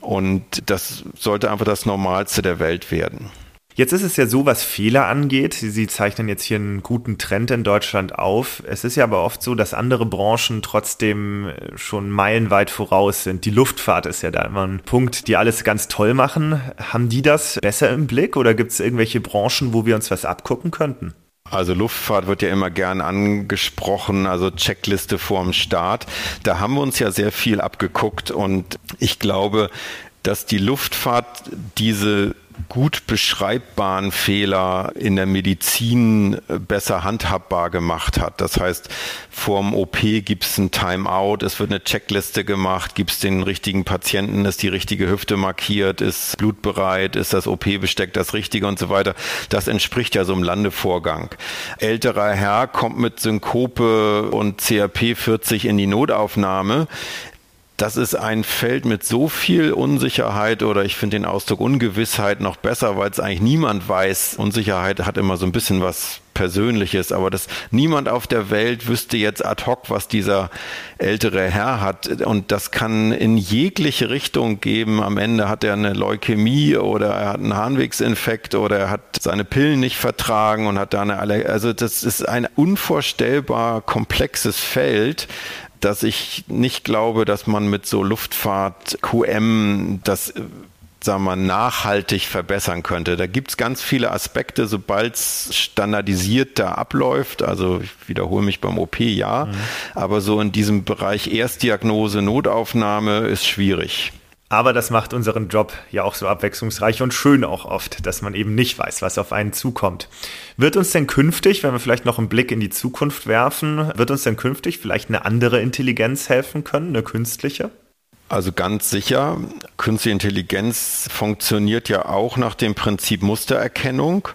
Und das sollte einfach das Normalste der Welt werden. Jetzt ist es ja so, was Fehler angeht. Sie zeichnen jetzt hier einen guten Trend in Deutschland auf. Es ist ja aber oft so, dass andere Branchen trotzdem äh, schon meilenweit voraus sind. Die Luftfahrt ist ja da immer ein Punkt, die alles ganz toll machen. Haben die das besser im Blick oder gibt es irgendwelche Branchen, wo wir uns was abgucken könnten? Also Luftfahrt wird ja immer gern angesprochen, also Checkliste vorm Start. Da haben wir uns ja sehr viel abgeguckt und ich glaube, dass die Luftfahrt diese gut beschreibbaren Fehler in der Medizin äh, besser handhabbar gemacht hat. Das heißt, vorm OP gibt es ein Timeout, es wird eine Checkliste gemacht, gibt es den richtigen Patienten, ist die richtige Hüfte markiert, ist blutbereit, ist das OP-Besteck das richtige und so weiter. Das entspricht ja so einem Landevorgang. Älterer Herr kommt mit Synkope und CRP 40 in die Notaufnahme das ist ein Feld mit so viel Unsicherheit oder ich finde den Ausdruck Ungewissheit noch besser, weil es eigentlich niemand weiß. Unsicherheit hat immer so ein bisschen was Persönliches, aber dass niemand auf der Welt wüsste jetzt ad hoc, was dieser ältere Herr hat. Und das kann in jegliche Richtung geben. Am Ende hat er eine Leukämie oder er hat einen Harnwegsinfekt oder er hat seine Pillen nicht vertragen und hat da eine Allergie. Also das ist ein unvorstellbar komplexes Feld, dass ich nicht glaube, dass man mit so Luftfahrt QM das sagen wir, nachhaltig verbessern könnte. Da gibt es ganz viele Aspekte, sobald es standardisiert da abläuft. Also ich wiederhole mich beim OP ja, mhm. aber so in diesem Bereich Erstdiagnose, Notaufnahme ist schwierig. Aber das macht unseren Job ja auch so abwechslungsreich und schön auch oft, dass man eben nicht weiß, was auf einen zukommt. Wird uns denn künftig, wenn wir vielleicht noch einen Blick in die Zukunft werfen, wird uns denn künftig vielleicht eine andere Intelligenz helfen können, eine künstliche? Also ganz sicher, künstliche Intelligenz funktioniert ja auch nach dem Prinzip Mustererkennung.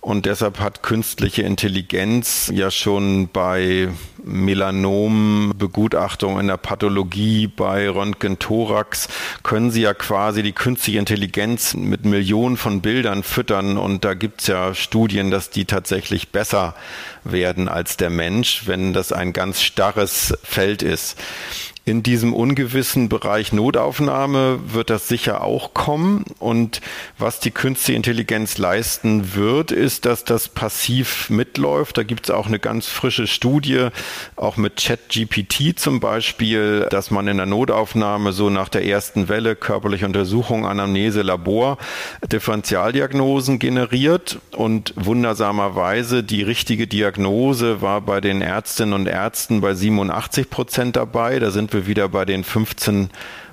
Und deshalb hat künstliche Intelligenz ja schon bei Melanombegutachtung in der Pathologie, bei Röntgen-Thorax, können sie ja quasi die künstliche Intelligenz mit Millionen von Bildern füttern. Und da gibt's ja Studien, dass die tatsächlich besser werden als der Mensch, wenn das ein ganz starres Feld ist. In diesem ungewissen Bereich Notaufnahme wird das sicher auch kommen. Und was die künstliche Intelligenz leisten wird, ist, dass das passiv mitläuft. Da gibt es auch eine ganz frische Studie, auch mit ChatGPT zum Beispiel, dass man in der Notaufnahme so nach der ersten Welle körperliche Untersuchung, Anamnese, Labor Differentialdiagnosen generiert. Und wundersamerweise die richtige Diagnose war bei den Ärztinnen und Ärzten bei 87 Prozent dabei. Da sind wir wieder bei den 15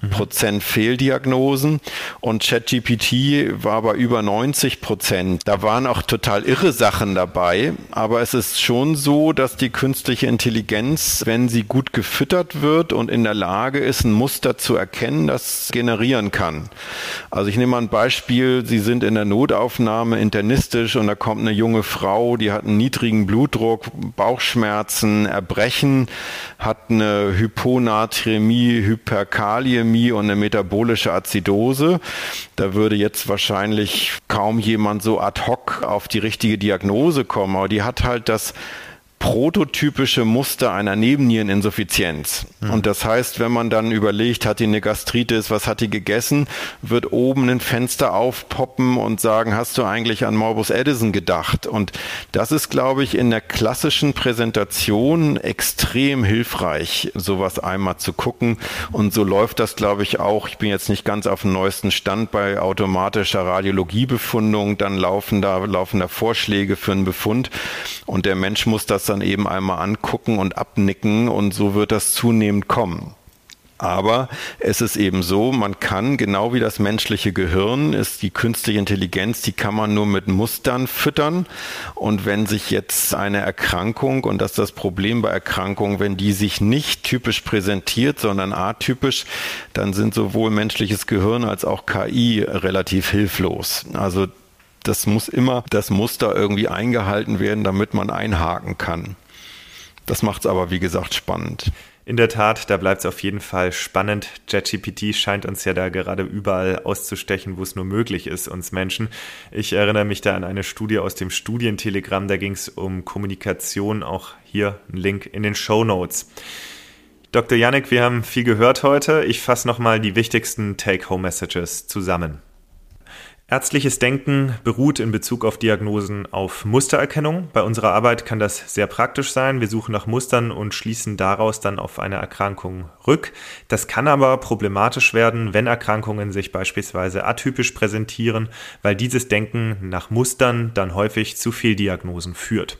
Prozent Fehldiagnosen und ChatGPT war bei über 90 Prozent. Da waren auch total irre Sachen dabei, aber es ist schon so, dass die künstliche Intelligenz, wenn sie gut gefüttert wird und in der Lage ist, ein Muster zu erkennen, das generieren kann. Also ich nehme mal ein Beispiel, Sie sind in der Notaufnahme internistisch und da kommt eine junge Frau, die hat einen niedrigen Blutdruck, Bauchschmerzen, Erbrechen, hat eine Hyponatremie, Hyperkalie Hyperglykämie und eine metabolische Azidose. Da würde jetzt wahrscheinlich kaum jemand so ad hoc auf die richtige Diagnose kommen, aber die hat halt das prototypische Muster einer Nebenniereninsuffizienz. Mhm. Und das heißt, wenn man dann überlegt, hat die eine Gastritis, was hat die gegessen, wird oben ein Fenster aufpoppen und sagen, hast du eigentlich an Morbus Edison gedacht? Und das ist, glaube ich, in der klassischen Präsentation extrem hilfreich, sowas einmal zu gucken. Und so läuft das, glaube ich, auch. Ich bin jetzt nicht ganz auf dem neuesten Stand bei automatischer Radiologiebefundung. Dann laufen da, laufen da Vorschläge für einen Befund. Und der Mensch muss das dann eben einmal angucken und abnicken und so wird das zunehmend kommen. Aber es ist eben so, man kann, genau wie das menschliche Gehirn, ist die künstliche Intelligenz, die kann man nur mit Mustern füttern. Und wenn sich jetzt eine Erkrankung, und das ist das Problem bei Erkrankungen, wenn die sich nicht typisch präsentiert, sondern atypisch, dann sind sowohl menschliches Gehirn als auch KI relativ hilflos. Also das muss immer das Muster irgendwie eingehalten werden, damit man einhaken kann. Das macht es aber, wie gesagt, spannend. In der Tat, da bleibt es auf jeden Fall spannend. JetGPT scheint uns ja da gerade überall auszustechen, wo es nur möglich ist, uns Menschen. Ich erinnere mich da an eine Studie aus dem Studientelegramm, da ging es um Kommunikation, auch hier ein Link in den Show Notes. Dr. Janik, wir haben viel gehört heute. Ich fasse nochmal die wichtigsten Take-Home-Messages zusammen. Ärztliches Denken beruht in Bezug auf Diagnosen auf Mustererkennung. Bei unserer Arbeit kann das sehr praktisch sein. Wir suchen nach Mustern und schließen daraus dann auf eine Erkrankung rück. Das kann aber problematisch werden, wenn Erkrankungen sich beispielsweise atypisch präsentieren, weil dieses Denken nach Mustern dann häufig zu Fehldiagnosen führt.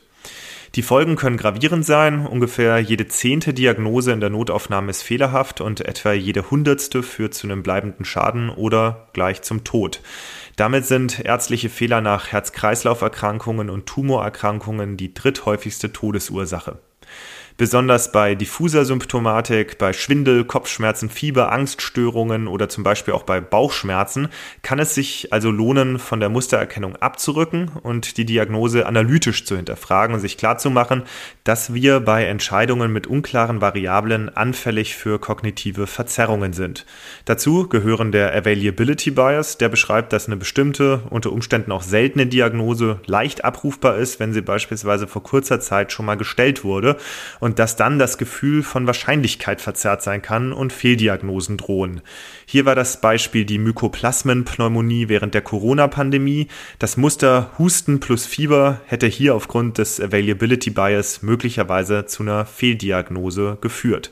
Die Folgen können gravierend sein. Ungefähr jede zehnte Diagnose in der Notaufnahme ist fehlerhaft und etwa jede hundertste führt zu einem bleibenden Schaden oder gleich zum Tod. Damit sind ärztliche Fehler nach Herz-Kreislauf-Erkrankungen und Tumorerkrankungen die dritthäufigste Todesursache. Besonders bei diffuser Symptomatik, bei Schwindel, Kopfschmerzen, Fieber, Angststörungen oder zum Beispiel auch bei Bauchschmerzen kann es sich also lohnen, von der Mustererkennung abzurücken und die Diagnose analytisch zu hinterfragen und sich klarzumachen, dass wir bei Entscheidungen mit unklaren Variablen anfällig für kognitive Verzerrungen sind. Dazu gehören der Availability Bias, der beschreibt, dass eine bestimmte, unter Umständen auch seltene Diagnose leicht abrufbar ist, wenn sie beispielsweise vor kurzer Zeit schon mal gestellt wurde und dass dann das Gefühl von Wahrscheinlichkeit verzerrt sein kann und Fehldiagnosen drohen. Hier war das Beispiel die Mykoplasmenpneumonie während der Corona-Pandemie. Das Muster Husten plus Fieber hätte hier aufgrund des Availability Bias möglicherweise zu einer Fehldiagnose geführt.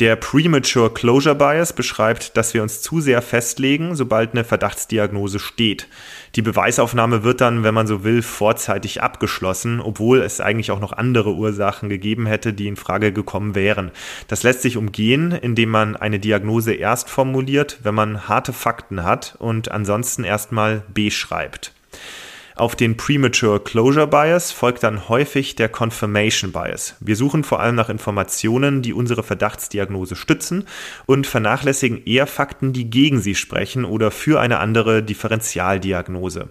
Der Premature Closure Bias beschreibt, dass wir uns zu sehr festlegen, sobald eine Verdachtsdiagnose steht. Die Beweisaufnahme wird dann, wenn man so will, vorzeitig abgeschlossen, obwohl es eigentlich auch noch andere Ursachen gegeben hätte, die in Frage gekommen wären. Das lässt sich umgehen, indem man eine Diagnose erst formuliert, wenn man harte Fakten hat und ansonsten erstmal B schreibt. Auf den Premature Closure Bias folgt dann häufig der Confirmation Bias. Wir suchen vor allem nach Informationen, die unsere Verdachtsdiagnose stützen und vernachlässigen eher Fakten, die gegen sie sprechen oder für eine andere Differentialdiagnose.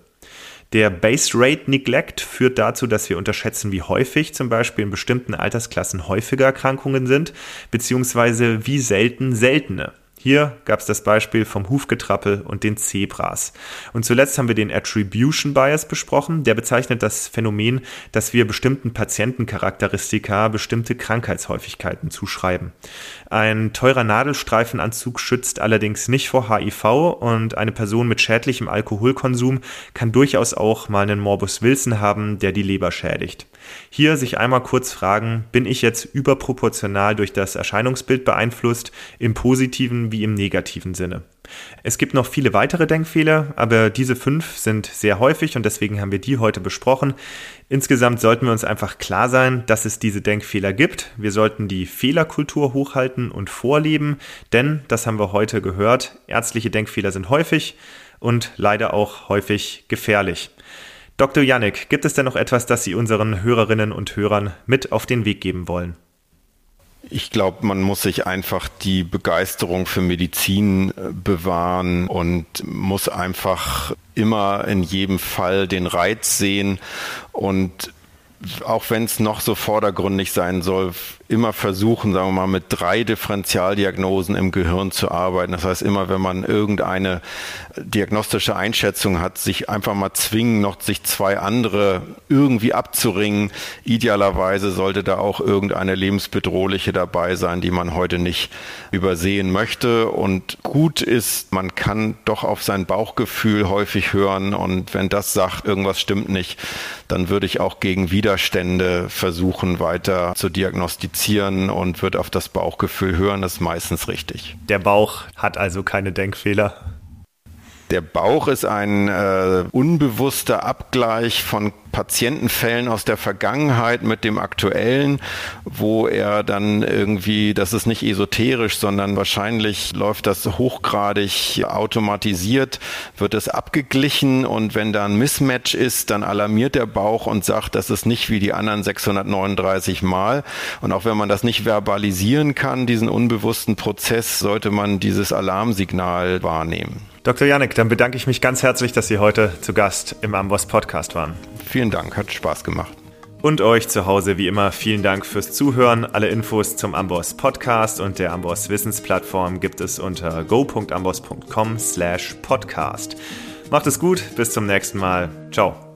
Der Base Rate Neglect führt dazu, dass wir unterschätzen, wie häufig zum Beispiel in bestimmten Altersklassen häufiger Erkrankungen sind, beziehungsweise wie selten seltene. Hier gab es das Beispiel vom Hufgetrappel und den Zebras. Und zuletzt haben wir den Attribution Bias besprochen. Der bezeichnet das Phänomen, dass wir bestimmten Patientencharakteristika bestimmte Krankheitshäufigkeiten zuschreiben. Ein teurer Nadelstreifenanzug schützt allerdings nicht vor HIV und eine Person mit schädlichem Alkoholkonsum kann durchaus auch mal einen Morbus Wilson haben, der die Leber schädigt. Hier sich einmal kurz fragen, bin ich jetzt überproportional durch das Erscheinungsbild beeinflusst, im positiven wie im negativen Sinne? Es gibt noch viele weitere Denkfehler, aber diese fünf sind sehr häufig und deswegen haben wir die heute besprochen. Insgesamt sollten wir uns einfach klar sein, dass es diese Denkfehler gibt. Wir sollten die Fehlerkultur hochhalten und vorleben, denn, das haben wir heute gehört, ärztliche Denkfehler sind häufig und leider auch häufig gefährlich. Dr. Janik, gibt es denn noch etwas, das Sie unseren Hörerinnen und Hörern mit auf den Weg geben wollen? Ich glaube, man muss sich einfach die Begeisterung für Medizin äh, bewahren und muss einfach immer in jedem Fall den Reiz sehen und auch wenn es noch so vordergründig sein soll, immer versuchen, sagen wir mal, mit drei Differentialdiagnosen im Gehirn zu arbeiten. Das heißt, immer wenn man irgendeine diagnostische Einschätzung hat, sich einfach mal zwingen, noch sich zwei andere irgendwie abzuringen. Idealerweise sollte da auch irgendeine lebensbedrohliche dabei sein, die man heute nicht übersehen möchte. Und gut ist, man kann doch auf sein Bauchgefühl häufig hören. Und wenn das sagt, irgendwas stimmt nicht, dann würde ich auch gegen Widerstände versuchen, weiter zu diagnostizieren kommunizieren und wird auf das Bauchgefühl hören, das ist meistens richtig. Der Bauch hat also keine Denkfehler. Der Bauch ist ein äh, unbewusster Abgleich von Patientenfällen aus der Vergangenheit mit dem aktuellen, wo er dann irgendwie, das ist nicht esoterisch, sondern wahrscheinlich läuft das hochgradig automatisiert, wird es abgeglichen und wenn da ein Mismatch ist, dann alarmiert der Bauch und sagt, das ist nicht wie die anderen 639 Mal. Und auch wenn man das nicht verbalisieren kann, diesen unbewussten Prozess, sollte man dieses Alarmsignal wahrnehmen. Dr. Janik, dann bedanke ich mich ganz herzlich, dass Sie heute zu Gast im Amboss Podcast waren. Vielen Dank, hat Spaß gemacht. Und euch zu Hause wie immer vielen Dank fürs Zuhören. Alle Infos zum Amboss Podcast und der Amboss Wissensplattform gibt es unter go.amboss.com slash podcast. Macht es gut, bis zum nächsten Mal. Ciao.